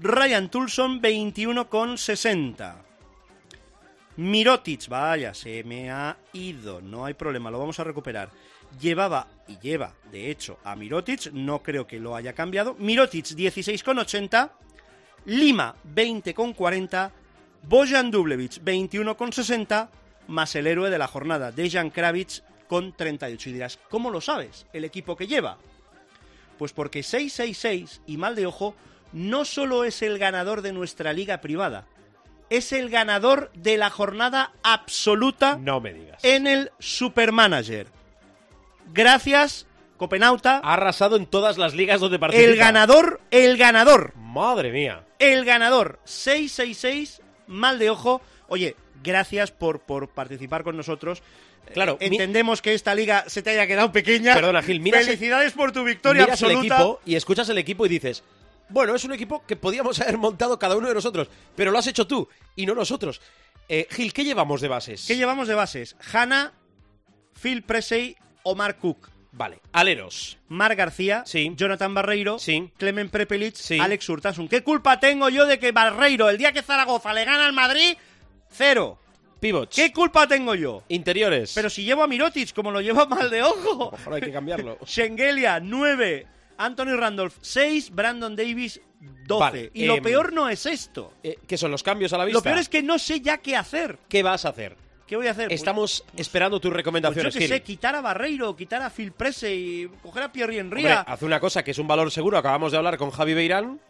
Ryan Tulson, 21,60. Mirotic, vaya, se me ha ido, no hay problema, lo vamos a recuperar. Llevaba y lleva, de hecho, a Mirotic, no creo que lo haya cambiado. Mirotic 16,80, Lima 20,40, Bojan Dublevich 21,60, más el héroe de la jornada, Dejan Kravic con 38. Y dirás, ¿cómo lo sabes? El equipo que lleva. Pues porque 666 y mal de ojo no solo es el ganador de nuestra liga privada, es el ganador de la jornada absoluta No me digas. en el Supermanager. Gracias, Copenauta. Ha arrasado en todas las ligas donde participa. El ganador, el ganador, Madre mía. el ganador. 666, mal de ojo. Oye, gracias por, por participar con nosotros. Claro, Eh, mi- entendemos que esta liga se te haya quedado pequeña. Perdona, Gil, miras el- Felicidades por tu victoria Miras el absoluta. equipo y escuchas el equipo y dices, bueno, es un equipo que podíamos haber montado cada uno de nosotros, pero lo has hecho tú y no nosotros. Eh, Gil, ¿qué llevamos de bases? ¿Qué llevamos de bases? Hanna, Phil Presey, Omar Cook. Vale, aleros. Mar García, Sí. Jonathan Barreiro, Sí. Clemen Prepelic, Sí. Alex Urtasun. ¿Qué culpa tengo yo de que Barreiro, el día que Zaragoza le gana al Madrid, cero? Pivots. ¿Qué culpa tengo yo? Interiores. Pero si llevo a Mirotic, como lo lleva mal de ojo. Ojalá hay que cambiarlo. Schengelia, 9. Anthony Randolph, 6. Brandon Davis, 12. Vale, y lo em, peor no es esto. Eh, ¿Qué son los cambios a la vista? Lo peor es que no sé ya qué hacer. ¿Qué vas a hacer? ¿Qué voy a hacer? Pues- Estamos esperando tus Pues yo recomendaciones, que Gil. sé, quitar a Barreiro, quitar a Phil Prese y coger a Pierre Henry. hace una cosa que es un valor seguro. Acabamos de hablar con Javi Beirán.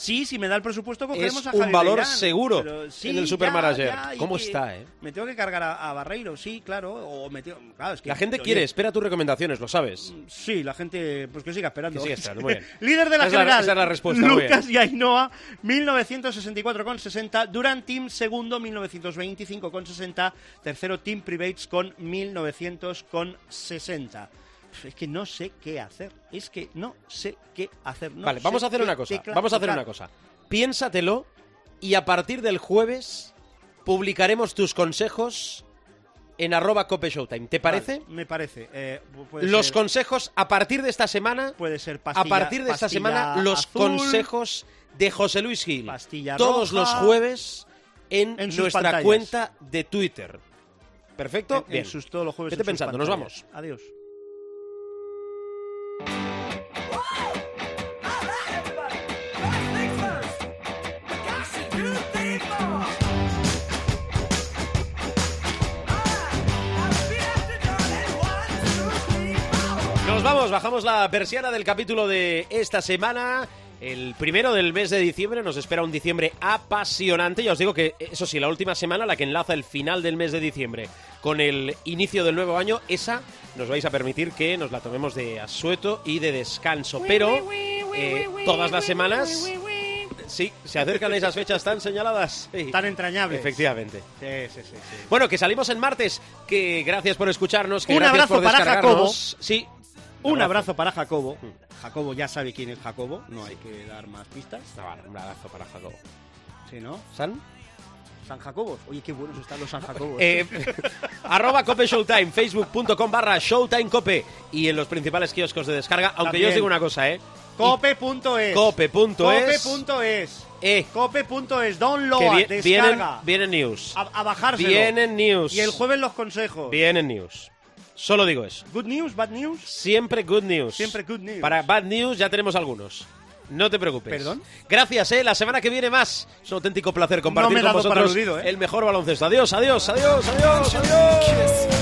Sí, si me da el presupuesto, cogeremos Es a un Javi valor Beirán, seguro sí, en el Supermanager. ya, ¿Cómo está, eh? Me tengo que cargar a, a Barreiro, sí, claro. O me tengo- claro, es que- La gente oye, quiere, espera tus recomendaciones, lo sabes. Sí, la gente, pues que siga esperando. Que siga esperando, muy bien. Líder de la es la- general. esa es la respuesta, muy Lucas y Ainhoa, 1964,60. Durant Team, segundo, 1925,60. Tercero, Team Privates con 1900,60. Es que no sé qué hacer. Es que no sé qué hacer. no vale, vamos a hacer una cosa. tecla Vamos a hacer una cosa. Piénsatelo y a partir del jueves publicaremos tus consejos en arroba cope showtime. ¿Te parece? Vale, me parece. Eh, puede Los ser- consejos a partir de esta semana. Puede ser a pastilla- partir de esta semana, los azul, consejos de José Luis Gil. Pastilla Todos roja. los jueves en, En nuestra pantallas. cuenta de Twitter. ¿Perfecto? En, en Bien. sus, todos los jueves. Vete en pensando, nos vamos. Adiós. Nos vamos, bajamos la persiana del capítulo de esta semana. El primero del mes de diciembre nos espera un diciembre apasionante. Ya os digo que, eso sí, la última semana, la que enlaza el final del mes de diciembre con el inicio del nuevo año, esa nos vais a permitir que nos la tomemos de asueto y de descanso. Pero eh, todas las semanas, sí, se acercan esas fechas tan señaladas. Sí. Tan entrañables. Efectivamente. Sí, sí, sí. sí. Bueno, que salimos el martes. Que gracias por escucharnos. Que Un gracias abrazo por para descargarnos. Sí. Un abrazo para Jacobo. Jacobo ya sabe quién es Jacobo, no hay que dar más pistas. Un abrazo para Jacobo. Sí, ¿no? ¿San? San Jacobos. Oye, qué buenos están los San Jacobos. Eh, arroba Cope Showtime, facebook.com barra Showtime Cope y en los principales kioscos de descarga. Aunque También. yo os digo una cosa, ¿eh? Cope.es. Cope.es. Cope.es. Eh, Cope.es. Download, vi- vienen, descarga. vienen news. A, a bajárselo. Vienen news. Y el jueves los consejos. Vienen news. Solo digo eso. Good news, bad news. Siempre good news. Siempre good news. Para bad news ya tenemos algunos. No te preocupes. ¿Perdón? Gracias, eh. La semana que viene más. Es un auténtico placer compartir No me he con vosotros aludido, ¿eh? el mejor baloncesto. Adiós, adiós, adiós, adiós, adiós.